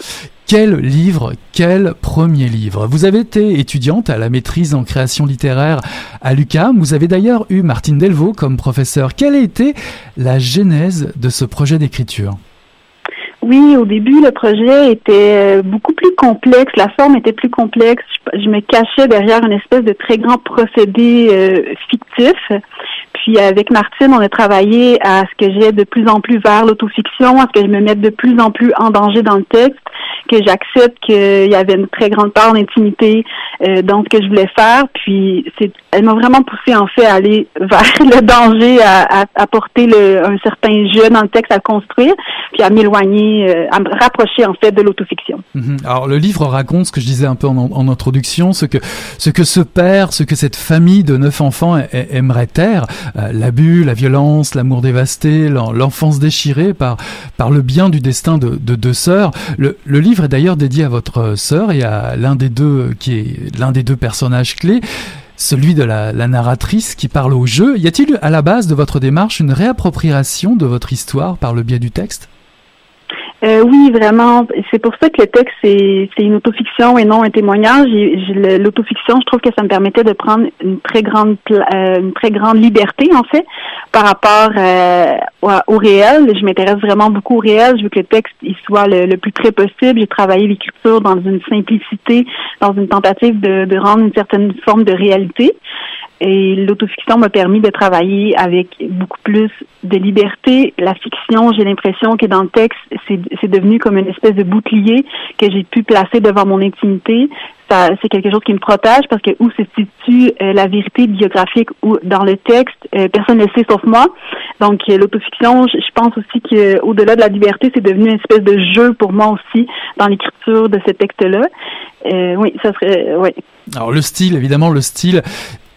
Quel livre, quel premier livre? Vous avez été étudiante à la maîtrise en création littéraire à l'UCAM. Vous avez d'ailleurs eu Martine Delvaux comme professeur. Quelle a été la genèse de ce projet d'écriture? Oui, au début, le projet était euh, beaucoup plus complexe. La forme était plus complexe. Je, je me cachais derrière une espèce de très grand procédé euh, fictif. Puis avec Martine, on a travaillé à ce que j'ai de plus en plus vers l'autofiction, à ce que je me mette de plus en plus en danger dans le texte, que j'accepte qu'il y avait une très grande part d'intimité euh, dans ce que je voulais faire. Puis c'est, elle m'a vraiment poussé en fait à aller vers le danger, à, à, porter le, un certain jeu dans le texte à construire, puis à m'éloigner, euh, à me rapprocher en fait de l'autofiction. Mhm. Alors le livre raconte ce que je disais un peu en, en, introduction, ce que ce que ce père, ce que cette famille de neuf enfants aimerait taire, euh, l'abus, la violence, l'amour dévasté, l'enfance déchirée par par le bien du destin de, de deux sœurs. Le, livre est d'ailleurs dédié à votre sœur et à l'un des deux qui est l'un des deux personnages clés celui de la, narratrice qui parle au jeu. Y a-t-il à la base de votre démarche une réappropriation de votre histoire par le biais du texte? Euh, oui, vraiment. C'est pour ça que le texte, c'est, une autofiction et non un témoignage. l'autofiction, je trouve que ça me permettait de prendre une très grande euh, une très grande liberté, en fait, par rapport euh, au, réel. Je m'intéresse vraiment beaucoup au réel. Je veux que le texte il soit le, plus près possible. J'ai travaillé l'écriture dans une simplicité, dans une tentative de, de rendre une certaine forme de réalité. Et l'autofiction m'a permis de travailler avec beaucoup plus de liberté. La fiction, j'ai l'impression que dans le texte, c'est devenu comme une espèce de bouclier que j'ai pu placer devant mon intimité. C'est quelque chose qui me protège parce que où se situe euh, la vérité biographique ou dans le texte, euh, personne ne le sait sauf moi. Donc euh, l'autofiction, je, pense aussi qu'au-delà de la liberté, c'est devenu une espèce de jeu pour moi aussi dans l'écriture de ce texte-là. oui, ça serait oui. Alors le style, évidemment, le style,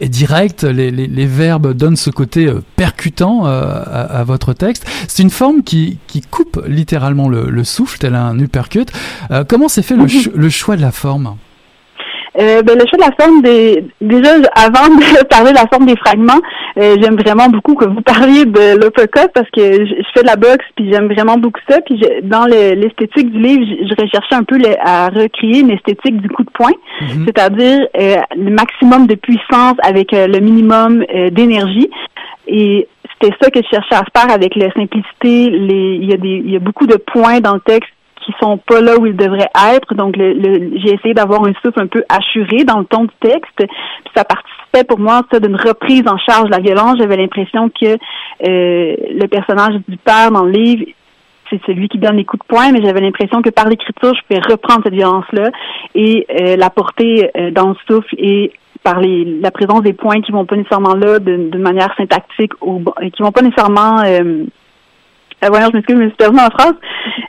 est direct, les, les, les, verbes donnent ce côté euh, percutant euh, à, à, votre texte. C'est une forme qui, qui coupe littéralement le, le souffle, tel un uppercut. Euh, comment s'est fait le, le choix de la forme? Euh, ben, le choix de la forme des déjà avant de parler de la forme des fragments, euh, j'aime vraiment beaucoup que vous parliez de l'uppercut parce que je, fais de la boxe puis j'aime vraiment beaucoup ça puis dans l'esthétique du livre, je, recherchais un peu à recréer une esthétique du coup de poing, mhm. c'est-à-dire euh, le maximum de puissance avec le minimum d'énergie et c'était ça que je cherchais à faire avec la simplicité. Les, il y a des, il y a beaucoup de points dans le texte qui sont pas là où ils devraient être. Donc, le, j'ai essayé d'avoir un souffle un peu assuré dans le ton du texte. Puis ça participait pour moi ça d'une reprise en charge de la violence. J'avais l'impression que euh, le personnage du père dans le livre c'est celui qui donne les coups de poing, mais j'avais l'impression que par l'écriture, je pouvais reprendre cette violence-là et euh, la porter euh, dans le souffle et par les, la présence des points qui vont pas nécessairement là de, manière syntactique ou qui vont pas nécessairement euh, voyons, je m'excuse, je me suis perdue en phrase.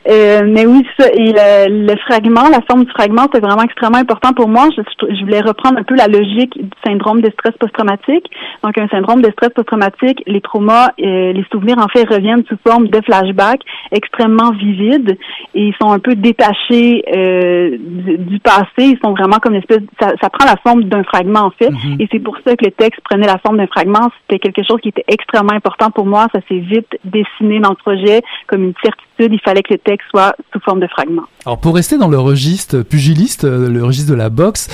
Euh, mais oui, ça, et le, fragment, la forme du fragment, c'est vraiment extrêmement important pour moi. Je, je, voulais reprendre un peu la logique du syndrome de stress post-traumatique. Donc, un syndrome de stress post-traumatique, les traumas, euh, les souvenirs, en fait, reviennent sous forme de flashbacks extrêmement vivides et ils sont un peu détachés euh, du, passé. Ils sont vraiment comme une espèce... Ça, ça prend la forme d'un fragment, en fait. Mm-hmm. Et c'est pour ça que le texte prenait la forme d'un fragment. C'était quelque chose qui était extrêmement important pour moi. Ça s'est vite dessiné dans le projet comme une certitude, il fallait que le texte soit sous forme de fragments. Alors pour rester dans le registre pugiliste, euh, le registre de la boxe,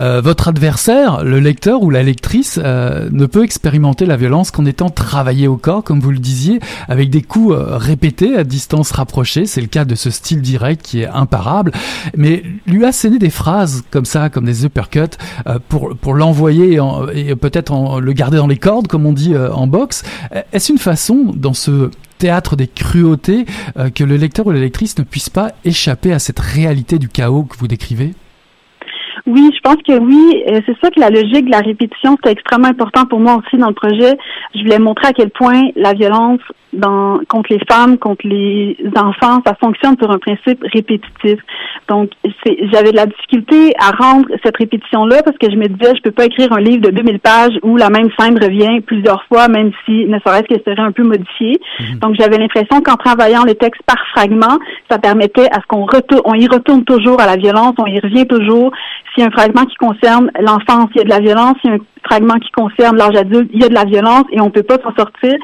euh, votre adversaire, le lecteur ou la lectrice, euh, ne peut expérimenter la violence qu'en étant travaillé au corps, comme vous le disiez, avec des coups répétés à distance rapprochée. C'est le cas de ce style direct qui est imparable. Mais lui asséner des phrases comme ça, comme des uppercuts, pour, pour l'envoyer et peut-être le garder dans les cordes, comme on dit en boxe, est-ce une façon, dans ce théâtre des cruautés, euh, que le lecteur ou la lectrice ne puisse pas échapper à cette réalité du chaos que vous décrivez? Oui, je pense que oui. Euh, c'est ça que la logique de la répétition, c'était extrêmement important pour moi aussi dans le projet. Je voulais montrer à quel point la violence dans, contre les femmes, contre les enfants, ça fonctionne sur un principe répétitif. Donc, j'avais de la difficulté à rendre cette répétition-là parce que je me disais, je peux pas écrire un livre de 2000 pages où la même scène revient plusieurs fois, même si ne serait-ce qu'elle serait un peu modifiée. Mhm. Donc, j'avais l'impression qu'en travaillant le texte par fragments, ça permettait à ce qu'on retourne, on y retourne toujours à la violence, on y revient toujours. S'il y a un fragment qui concerne l'enfance, il y a de la violence. S'il y a un fragment qui concerne l'âge adulte, il y a de la violence et on peut pas s'en sortir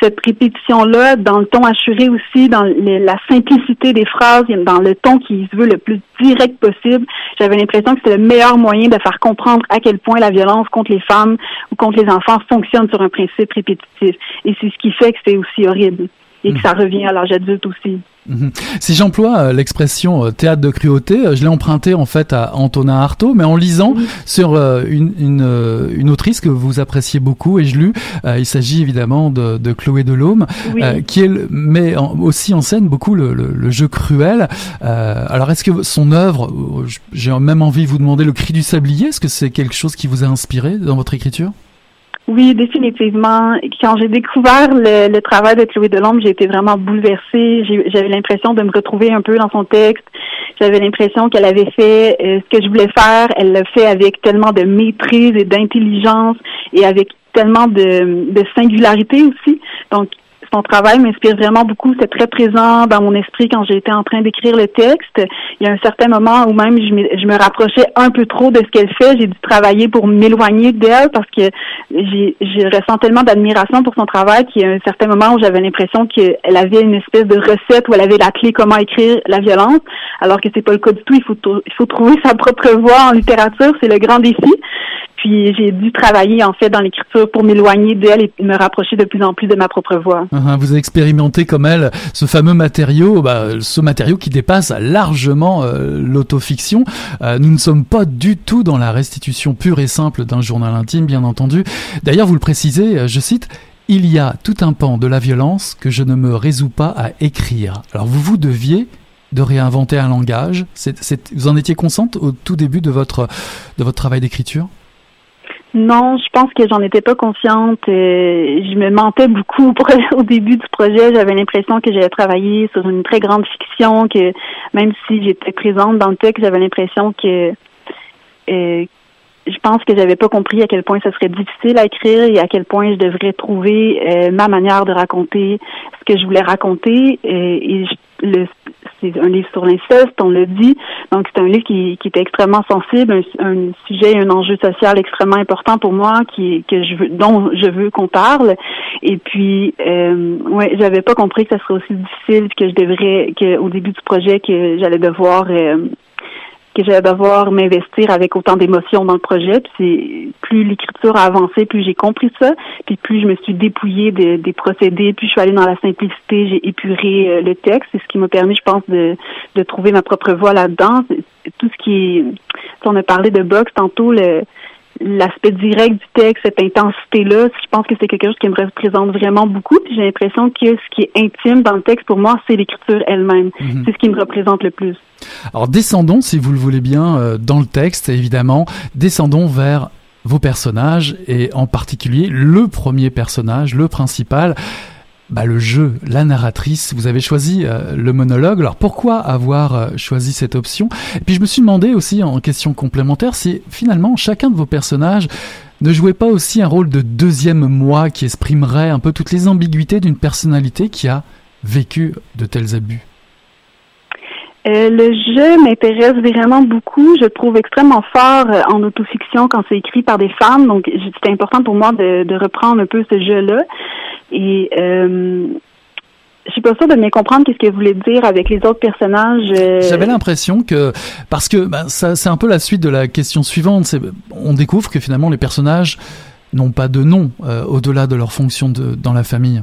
cette répétition-là, dans le ton assuré aussi, dans la simplicité des phrases, dans le ton qui se veut le plus direct possible, j'avais l'impression que c'est le meilleur moyen de faire comprendre à quel point la violence contre les femmes ou contre les enfants fonctionne sur un principe répétitif. Et c'est ce qui fait que c'est aussi horrible et que hmm. ça revient à l'âge adulte aussi. Mhm. Si j'emploie euh, l'expression euh, théâtre de cruauté, euh, je l'ai emprunté en fait à Antonin Artaud, mais en lisant sur une, une, une, autrice que vous appréciez beaucoup et je lu, il s'agit évidemment de, de Chloé Delhomme, qui est, met aussi en scène beaucoup le, le, le jeu cruel. alors est-ce que son œuvre, j'ai même envie de vous demander le cri du sablier, est-ce que c'est quelque chose qui vous a inspiré dans votre écriture? Oui, définitivement. Quand j'ai découvert le, travail de Chloé Delhomme, j'ai été vraiment bouleversée. J'avais l'impression de me retrouver un peu dans son texte. J'avais l'impression qu'elle avait fait euh, ce que je voulais faire. Elle l'a fait avec tellement de maîtrise et d'intelligence et avec tellement de, de singularité aussi. Donc, son travail m'inspire vraiment beaucoup. C'est très présent dans mon esprit quand j'étais en train d'écrire le texte. Il y a un certain moment où même je me, rapprochais un peu trop de ce qu'elle fait. J'ai dû travailler pour m'éloigner d'elle parce que j'ai, je ressens tellement d'admiration pour son travail qu'il y a un certain moment où j'avais l'impression qu'elle avait une espèce de recette où elle avait la clé comment écrire la violence, alors que c'est pas le cas du tout. Il faut, trouver sa propre voix en littérature. C'est le grand défi. Puis j'ai dû travailler en fait dans l'écriture pour m'éloigner d'elle et me rapprocher de plus en plus de ma propre voix. Uh-huh. vous avez expérimenté comme elle ce fameux matériau, bah, ce matériau qui dépasse largement euh, l'autofiction. Euh, nous ne sommes pas du tout dans la restitution pure et simple d'un journal intime, bien entendu. D'ailleurs, vous le précisez, euh, je cite. Il y a tout un pan de la violence que je ne me résous pas à écrire. Alors vous vous deviez de réinventer un langage. vous en étiez consciente au tout début de votre de votre travail d'écriture? Non, je pense que j'en étais pas consciente. je me mentais beaucoup au début du projet. J'avais l'impression que j'allais travailler sur une très grande fiction, que même si j'étais présente dans le texte, j'avais l'impression que euh, je pense que j'avais pas compris à quel point ce serait difficile à écrire et à quel point je devrais trouver euh, ma manière de raconter ce que je voulais raconter. et le, c'est un livre sur l'inceste, on le dit. Donc, c'est un livre qui, qui était extrêmement sensible, un, sujet, un enjeu social extrêmement important pour moi, qui que je veux, dont je veux qu'on parle. Et puis, euh, ouais, j'avais pas compris que ça serait aussi difficile, que je devrais, que au début du projet, que j'allais devoir euh, que j'allais devoir m'investir avec autant d'émotions dans le projet. Puis plus l'écriture a avancé, plus j'ai compris ça, puis plus je me suis dépouillée des procédés, puis je suis allée dans la simplicité, j'ai épuré euh, le texte. C'est ce qui m'a permis, je pense, de, de trouver ma propre voix là-dedans. Tout ce qui est, on a parlé de boxe tantôt, le l'aspect direct du texte, cette intensité-là, je pense que c'est quelque chose qui me représente vraiment beaucoup. Puis j'ai l'impression que ce qui est intime dans le texte, pour moi, c'est l'écriture elle-même. Mhm. C'est ce qui me représente le plus. Alors descendons, si vous le voulez bien, euh, dans le texte, évidemment, descendons vers vos personnages et en particulier le premier personnage, le principal bah, le jeu, la narratrice. Vous avez choisi euh, le monologue. Alors pourquoi avoir euh, choisi cette option? Et puis je me suis demandé aussi en question complémentaire si finalement chacun de vos personnages ne jouait pas aussi un rôle de deuxième moi qui exprimerait un peu toutes les ambiguïtés d'une personnalité qui a vécu de tels abus? Euh, le jeu m'intéresse vraiment beaucoup. Je trouve extrêmement fort en autofiction quand c'est écrit par des femmes. Donc, c'était important pour moi de, de, reprendre un peu ce jeu-là. Et euh, je suis pas sûre de bien comprendre qu'est-ce que vous voulez dire avec les autres personnages. Euh. J'avais l'impression que parce que bah, ça c'est un peu la suite de la question suivante. On découvre que finalement les personnages n'ont pas de nom euh, au-delà de leur fonction de, dans la famille.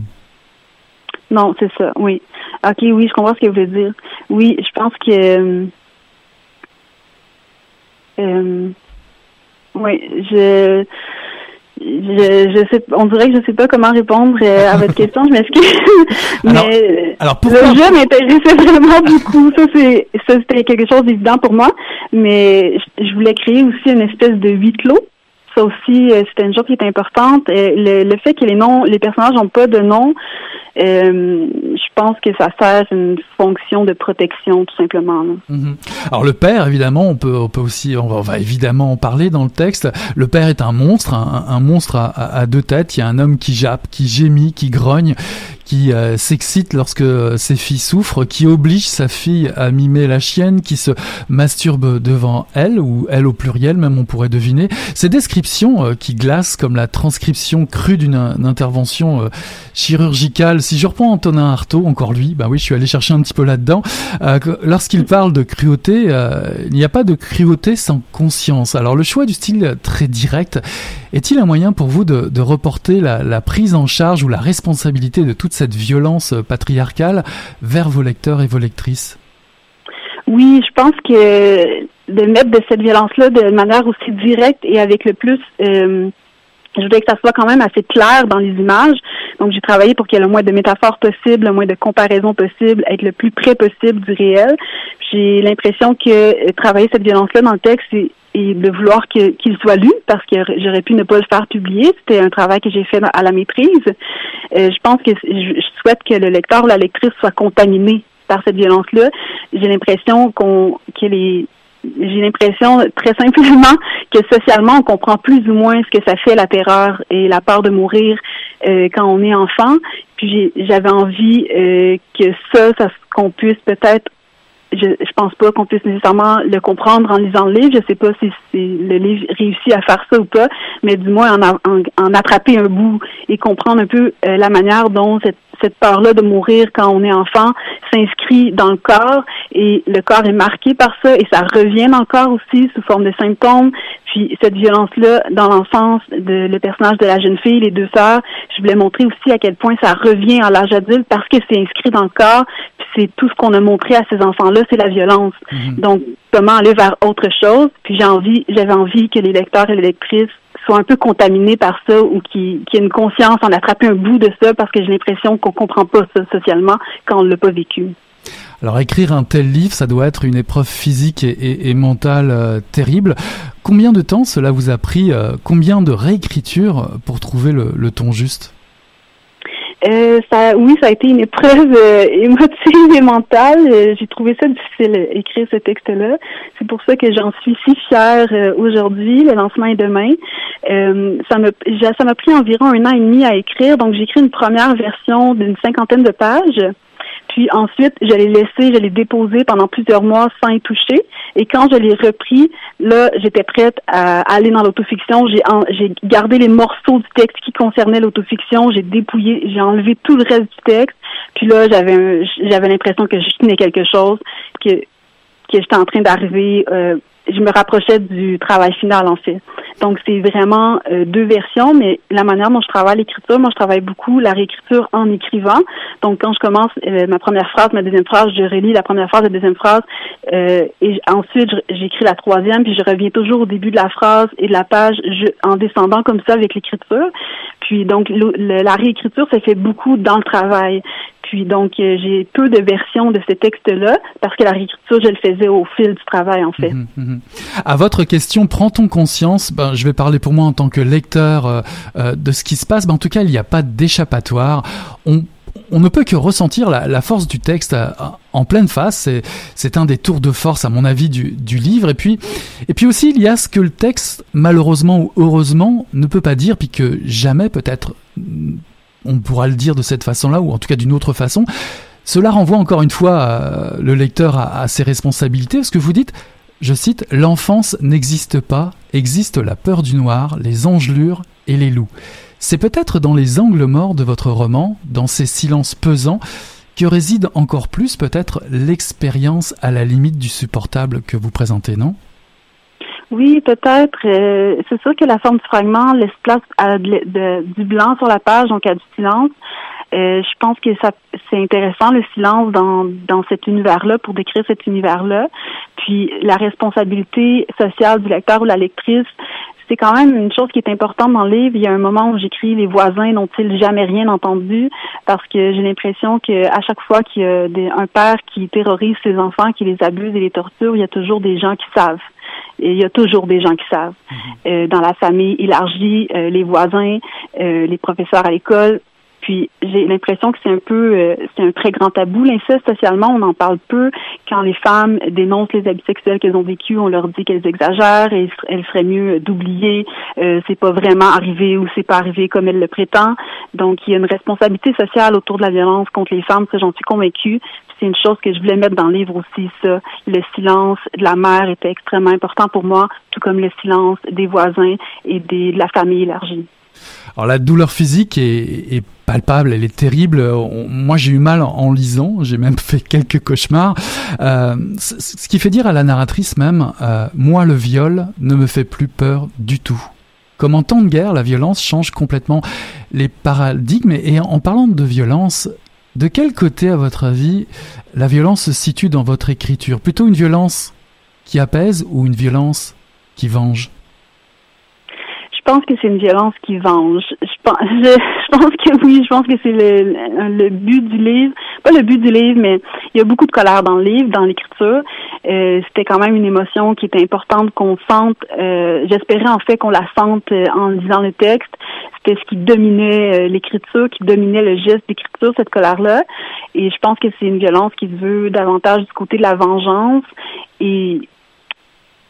Non, c'est ça. Oui. Ok, oui, je comprends ce que vous voulez dire. Oui, je pense que. Euh, oui, je je, je sais, on dirait que je sais pas comment répondre euh, à votre question. Je m'excuse, mais alors, le jeu m'intéressait vraiment beaucoup. Ça c'est, ça c'était quelque chose d'évident pour moi. Mais je, voulais créer aussi une espèce de huis clos. Ça aussi, euh, c'était une chose qui est importante. Le, le fait que les noms, les personnages n'ont pas de nom, euh, je pense que ça sert une fonction de protection tout simplement. Mhm. Alors le père, évidemment, on peut, on peut aussi, on va, évidemment en parler dans le texte. Le père est un monstre, un, monstre à, à, deux têtes. Il y a un homme qui jappe, qui gémit, qui grogne, qui euh, s'excite lorsque euh, ses filles souffrent, qui oblige sa fille à mimer la chienne, qui se masturbe devant elle, ou elle au pluriel, même on pourrait deviner. Ces descriptions euh, qui glacent comme la transcription crue d'une intervention chirurgicale. Si je reprends Antonin Artaud, encore lui, bah oui, je suis allé chercher un petit peu là-dedans. Lorsqu'il parle de cruauté, il n'y a pas de cruauté sans conscience. Alors le choix du style très direct Est-il un moyen pour vous de, reporter la, prise en charge ou la responsabilité de toute cette violence patriarcale vers vos lecteurs et vos lectrices? Oui, je pense que de mettre de cette violence-là de manière aussi directe et avec le plus euh, je voulais que ça soit quand même assez clair dans les images. Donc, j'ai travaillé pour qu'il y ait le moins de métaphores possible, le moins de comparaisons possibles, être le plus près possible du réel. J'ai l'impression que euh, travailler cette violence-là dans le texte et, de vouloir qu'il soit lu, parce que j'aurais pu ne pas le faire publier, c'était un travail que j'ai fait à la maîtrise. Euh, je pense que je souhaite que le lecteur ou la lectrice soit contaminé par cette violence-là. J'ai l'impression qu'on que les j'ai l'impression très simplement que socialement, on comprend plus ou moins ce que ça fait la terreur et la peur de mourir euh, quand on est enfant. Puis j'avais envie euh, que ça, ça qu'on puisse peut-être je, pense pas qu'on puisse nécessairement le comprendre en lisant le livre. Je sais pas si, le livre réussit à faire ça ou pas, mais du moins en, en, attraper un bout et comprendre un peu euh, la manière dont cette, cette peur-là de mourir quand on est enfant s'inscrit dans le corps et le corps est marqué par ça et ça revient dans le corps aussi sous forme de symptômes. Puis cette violence-là dans l'enfance de le personnage de la jeune fille, les deux sœurs, je voulais montrer aussi à quel point ça revient à l'âge adulte parce que c'est inscrit dans le corps. Puis c'est tout ce qu'on a montré à ces enfants-là, c'est la violence. Mhm. Donc comment aller vers autre chose? Puis j'ai envie, j'avais envie que les lecteurs et les lectrices soient un peu contaminés par ça ou qui, qui aient une conscience en attraper un bout de ça parce que j'ai l'impression qu'on comprend pas ça socialement quand on l'a pas vécu. Alors écrire un tel livre, ça doit être une épreuve physique et, mentale euh, terrible. Combien de temps cela vous a pris euh, Combien de réécriture pour trouver le ton juste? Euh, ça, oui, ça a été une épreuve euh, émotive et mentale. Euh, j'ai trouvé ça difficile écrire ce texte-là. C'est pour ça que j'en suis si fière aujourd'hui. Le lancement est demain. ça ça m'a pris environ un an et demi à écrire. Donc j'ai écrit une première version d'une cinquantaine de pages. Puis ensuite, je l'ai laissé, je l'ai déposé pendant plusieurs mois sans y toucher. Et quand je l'ai repris, là, j'étais prête à aller dans l'autofiction. J'ai gardé les morceaux du texte qui concernaient l'autofiction. J'ai dépouillé, j'ai enlevé tout le reste du texte. Puis là, j'avais j'avais l'impression que je tenais quelque chose, que que j'étais en train d'arriver. Euh, je me rapprochais du travail final en fait. Donc c'est vraiment euh, deux versions, mais la manière dont je travaille l'écriture, moi je travaille beaucoup la réécriture en écrivant. Donc quand je commence euh, ma première phrase, ma deuxième phrase, je relis la première phrase, la deuxième phrase, euh, et ensuite j'écris la troisième, puis je reviens toujours au début de la phrase et de la page je, en descendant comme ça avec l'écriture. Puis donc la réécriture ça fait beaucoup dans le travail. Puis donc, euh, j'ai peu de versions de ces textes-là parce que la réécriture, je le faisais au fil du travail, en fait. Mhm. À votre question, prend-on conscience ben, Je vais parler pour moi en tant que lecteur euh, euh, de ce qui se passe. Ben, en tout cas, il n'y a pas d'échappatoire. On on ne peut que ressentir la, force du texte en pleine face. C'est un des tours de force, à mon avis, du, du, livre. Et puis, et puis aussi, il y a ce que le texte, malheureusement ou heureusement, ne peut pas dire, puis que jamais peut-être on pourra le dire de cette façon-là, ou en tout cas d'une autre façon. Cela renvoie encore une fois euh, le lecteur à, ses responsabilités, ce que vous dites, je cite, L'enfance n'existe pas, existe la peur du noir, les engelures et les loups. C'est peut-être dans les angles morts de votre roman, dans ces silences pesants, que réside encore plus peut-être l'expérience à la limite du supportable que vous présentez, non? Oui, peut-être. Euh, c'est sûr que la forme du fragment laisse place à du blanc sur la page, donc à du silence. Euh, je pense que ça c'est intéressant le silence dans, dans cet univers-là pour décrire cet univers-là. Puis la responsabilité sociale du lecteur ou la lectrice, c'est quand même une chose qui est importante dans le livre. Il y a un moment où j'écris les voisins n'ont-ils jamais rien entendu parce que j'ai l'impression que à chaque fois qu'il y a un père qui terrorise ses enfants, qui les abuse et les torture, il y a toujours des gens qui savent. Et il y a toujours des gens qui savent. Mhm. Euh, dans la famille élargie, euh, les voisins, euh, les professeurs à l'école, puis j'ai l'impression que c'est un peu, euh, c'est un très grand tabou. L'inceste socialement, on en parle peu. Quand les femmes dénoncent les abus sexuels qu'elles ont vécus, on leur dit qu'elles exagèrent et elles feraient mieux d'oublier. Euh, c'est pas vraiment arrivé ou c'est pas arrivé comme elles le prétendent. Donc il y a une responsabilité sociale autour de la violence contre les femmes. Ça, j'en suis convaincue. C'est une chose que je voulais mettre dans le livre aussi. Ça, le silence de la mère était extrêmement important pour moi, tout comme le silence des voisins et de la famille élargie. Alors la douleur physique est, palpable, elle est terrible. moi j'ai eu mal en, lisant, j'ai même fait quelques cauchemars. Euh, ce qui fait dire à la narratrice même, euh, moi le viol ne me fait plus peur du tout. Comme en temps de guerre, la violence change complètement les paradigmes. Et en parlant de violence, de quel côté, à votre avis, la violence se situe dans votre écriture? Plutôt une violence qui apaise ou une violence qui venge? Je pense que c'est une violence qui venge. Je pense, je, pense que oui, je pense que c'est le, but du livre. Pas le but du livre, mais il y a beaucoup de colère dans le livre, dans l'écriture. Euh, c'était quand même une émotion qui était importante qu'on sente. Euh, J'espérais en fait qu'on la sente euh, en lisant le texte. C'était ce qui dominait euh, l'écriture, qui dominait le geste d'écriture, cette colère-là. Et je pense que c'est une violence qui veut davantage du côté de la vengeance. Et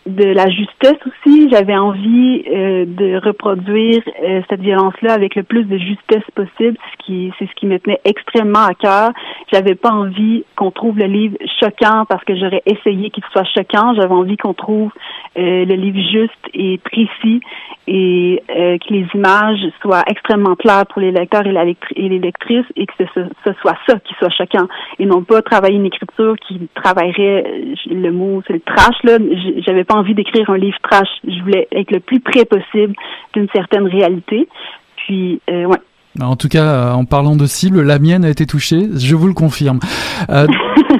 de la justesse aussi. J'avais envie euh, de reproduire euh, cette violence-là avec le plus de justesse possible. C'est ce qui, me tenait extrêmement à cœur. J'avais pas envie qu'on trouve le livre choquant parce que j'aurais essayé qu'il soit choquant. J'avais envie qu'on trouve le livre juste et précis et que les images soient extrêmement claires pour les lecteurs et, la et les lectrices et que ce, ce, soit ça qui soit choquant et non pas travailler une écriture qui travaillerait le mot c'est le trash là. J'avais pas envie d'écrire un livre trash. Je voulais être le plus près possible d'une certaine réalité. Puis, euh, ouais. En tout cas, euh, en parlant de cible, la mienne a été touchée, je vous le confirme. Euh,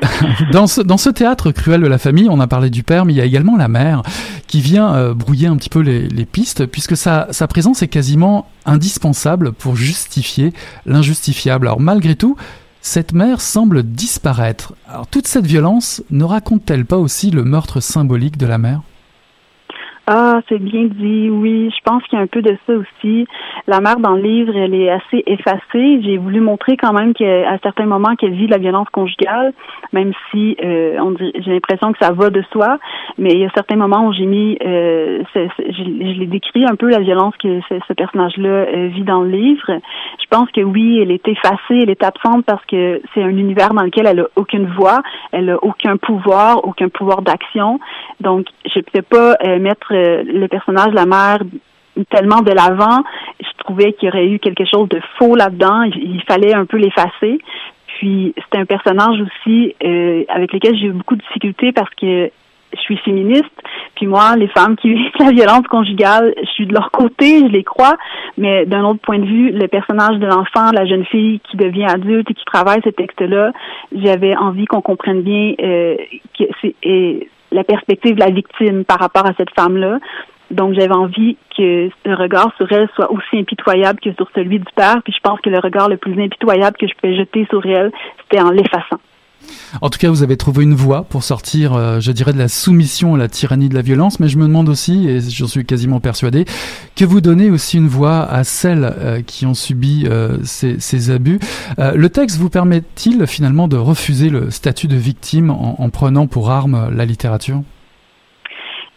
dans, ce, dans ce théâtre cruel de la famille, on a parlé du père, mais il y a également la mère qui vient brouiller un petit peu les, les pistes, puisque sa, sa présence est quasiment indispensable pour justifier l'injustifiable. Alors malgré tout, cette mère semble disparaître. Alors toute cette violence ne raconte-t-elle pas aussi le meurtre symbolique de la mère? Ah, c'est bien dit, oui. Je pense qu'il y a un peu de ça aussi. La mère dans le livre, elle est assez effacée. J'ai voulu montrer quand même qu'à certains moments qu'elle vit de la violence conjugale, même si euh, j'ai l'impression que ça va de soi. Mais il y a certains moments où j'ai mis, euh, je, l'ai décrit un peu la violence que ce, personnage-là euh, vit dans le livre. Je pense que oui, elle est effacée, elle est absente parce que c'est un univers dans lequel elle a aucune voix, elle a aucun pouvoir, aucun pouvoir d'action. Donc, je ne peux pas mettre euh, le personnage de la mère tellement de l'avant, je trouvais qu'il y aurait eu quelque chose de faux là-dedans. Il, fallait un peu l'effacer. Puis c'est un personnage aussi euh, avec lequel j'ai eu beaucoup de difficultés parce que je suis féministe. Puis moi, les femmes qui vivent la violence conjugale, je suis de leur côté, je les crois. Mais d'un autre point de vue, le personnage de l'enfant, la jeune fille qui devient adulte et qui travaille ce texte-là, j'avais envie qu'on comprenne bien euh, que c'est la perspective de la victime par rapport à cette femme-là. Donc, j'avais envie que le regard sur elle soit aussi impitoyable que sur celui du père. Puis je pense que le regard le plus impitoyable que je pouvais jeter sur elle, c'était en l'effaçant. En tout cas, vous avez trouvé une voie pour sortir, euh, je dirais, de la soumission à la tyrannie de la violence, mais je me demande aussi, et j'en suis quasiment persuadé, que vous donnez aussi une voix à celles euh, qui ont subi euh, ces, abus. le texte vous permet-il finalement de refuser le statut de victime en prenant pour arme la littérature?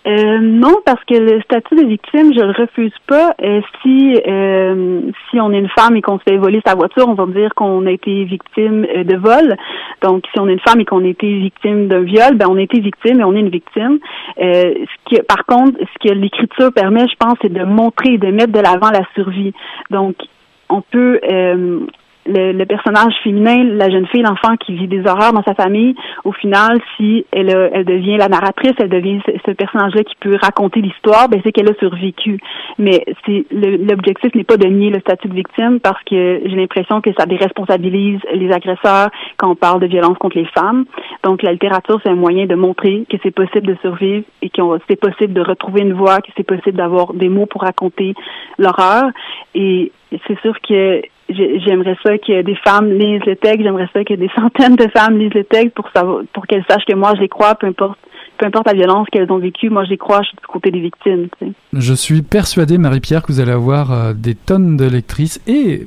Euh, non, parce que le statut de victime, je le refuse pas. Euh, si euh, si on est une femme et qu'on se fait voler sa voiture, on va dire qu'on a été victime de vol. Donc, si on est une femme et qu'on a été victime d'un viol, ben on a été victime et on est une victime. ce qui, par contre, ce que l'écriture permet, je pense, c'est de montrer, de mettre de l'avant la survie. Donc, on peut le, personnage féminin, la jeune fille, l'enfant qui vit des horreurs dans sa famille, au final, si elle, elle devient la narratrice, elle devient ce, personnage-là qui peut raconter l'histoire, ben c'est qu'elle a survécu. Mais c'est l'objectif n'est pas de nier le statut de victime parce que j'ai l'impression que ça déresponsabilise les agresseurs quand on parle de violence contre les femmes. Donc la littérature, c'est un moyen de montrer que c'est possible de survivre et que c'est possible de retrouver une voix, que c'est possible d'avoir des mots pour raconter l'horreur. Et c'est sûr que j'aimerais ça que des femmes lisent le texte, j'aimerais ça que des centaines de femmes lisent le texte pour savoir, pour qu'elles sachent que moi je les crois, peu importe peu importe la violence qu'elles ont vécue, moi je les crois, je suis du côté des victimes. Je suis persuadée, Marie-Pierre, que vous allez avoir euh, des tonnes de lectrices et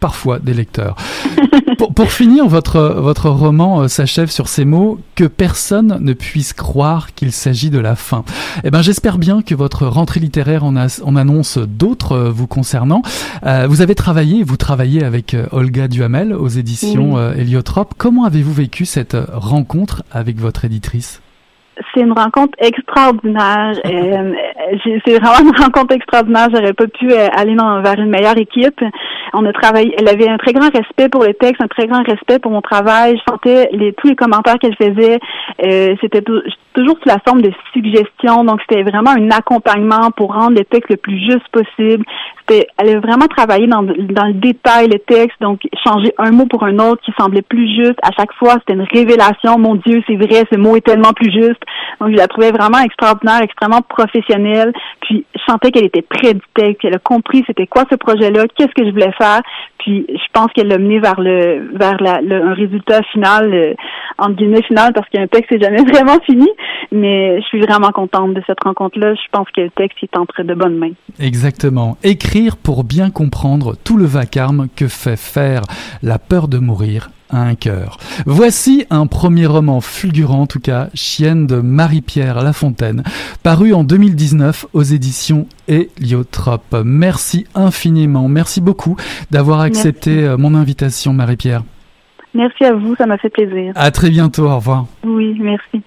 parfois des lecteurs. pour, finir, votre, votre roman euh, s'achève sur ces mots que personne ne puisse croire qu'il s'agit de la fin. Eh ben, j'espère bien que votre rentrée littéraire en, en annonce d'autres euh, vous concernant. Euh, vous avez travaillé, vous travaillez avec Olga Duhamel aux éditions Héliotrope. Comment avez-vous vécu cette rencontre avec votre éditrice? C'est une rencontre extraordinaire. Euh, c'est vraiment une rencontre extraordinaire. J'aurais pas pu euh, aller dans, vers une meilleure équipe. On a travaillé. Elle avait un très grand respect pour le texte, un très grand respect pour mon travail. Je sentais les, tous les commentaires qu'elle faisait. Euh, c'était toujours sous la forme de suggestions. Donc c'était vraiment un accompagnement pour rendre le texte le plus juste possible. Elle a vraiment travaillé dans, dans le détail le texte. Donc changer un mot pour un autre qui semblait plus juste. À chaque fois, c'était une révélation. Mon Dieu, c'est vrai, ce mot est tellement plus juste. Donc je la trouvais vraiment extraordinaire, extrêmement professionnelle. Puis je sentais qu'elle était près du texte, qu'elle a compris c'était quoi ce projet-là, qu'est-ce que je voulais faire. Puis je pense qu'elle l'a mené vers le vers la, un résultat final, euh, entre guillemets final, parce qu'un texte n'est jamais vraiment fini. Mais je suis vraiment contente de cette rencontre-là. Je pense que le texte est entre de bonnes mains. Exactement. Écrire pour bien comprendre tout le vacarme que fait faire la peur de mourir un cœur. Voici un premier roman fulgurant, en tout cas, Chienne de Marie-Pierre Lafontaine, paru en 2019 aux éditions Héliotrope. Merci infiniment, merci beaucoup d'avoir accepté euh, mon invitation, Marie-Pierre. Merci à vous, ça m'a fait plaisir. À très bientôt, au revoir. Oui, merci.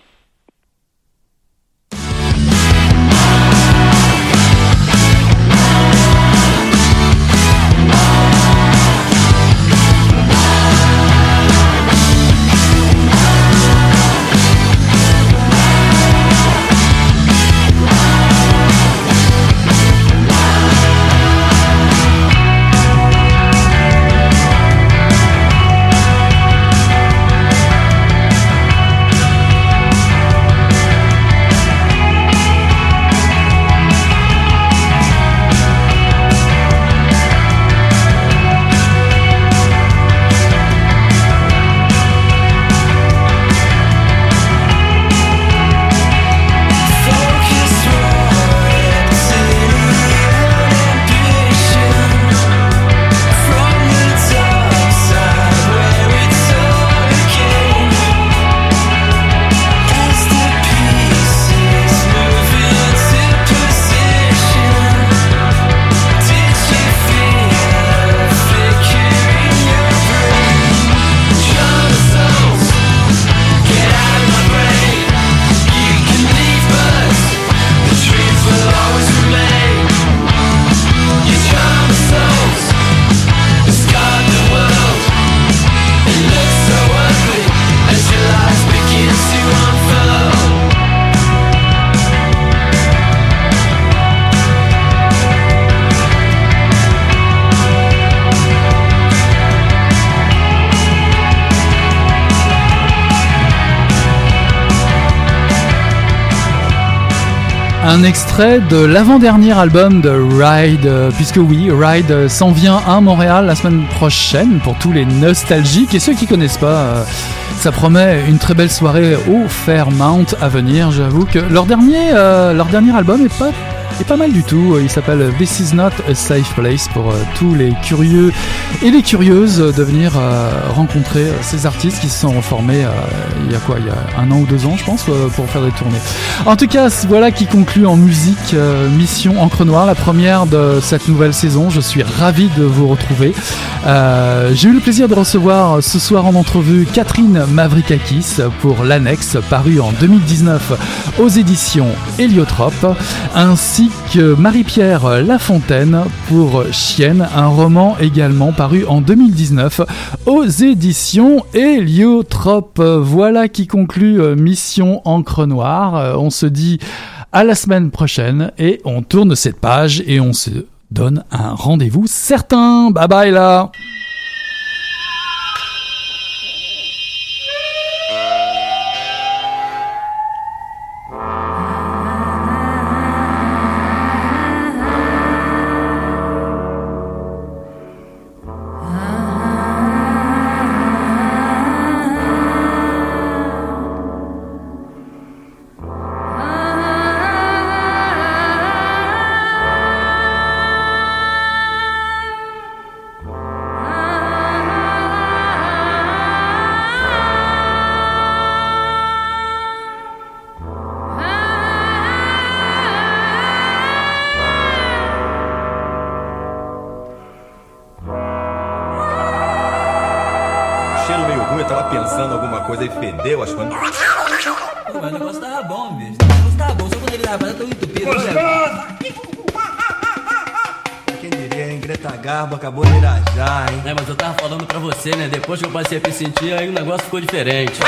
Extrait de l'avant-dernier album de Ride, euh, puisque oui, Ride euh, s'en vient à Montréal la semaine prochaine pour tous les nostalgiques et ceux qui connaissent pas. Euh, ça promet une très belle soirée au Fairmount à venir. J'avoue que leur dernier, leur dernier album est pas et pas mal du tout. Il s'appelle This is not a safe place pour euh, tous les curieux et les curieuses de venir euh, rencontrer ces artistes qui se sont reformés euh, il y a quoi? Il y a un an ou deux ans, je pense, pour faire des tournées. En tout cas, voilà qui conclut en musique Mission Encre Noire, la première de cette nouvelle saison. Je suis ravi de vous retrouver. J'ai eu le plaisir de recevoir ce soir en entrevue Catherine Mavrikakis pour l'annexe paru en 2019 aux éditions Héliotrope, ainsi que Marie-Pierre Lafontaine pour Chienne, un roman également paru en 2019 aux éditions Héliotrope. Voilà qui conclut euh, Mission Encre Noire. Euh, on se dit à la semaine prochaine et on tourne cette page et on se donne un rendez-vous certain. Bye bye là Depois que eu passei a me sentir, aí o negócio ficou diferente.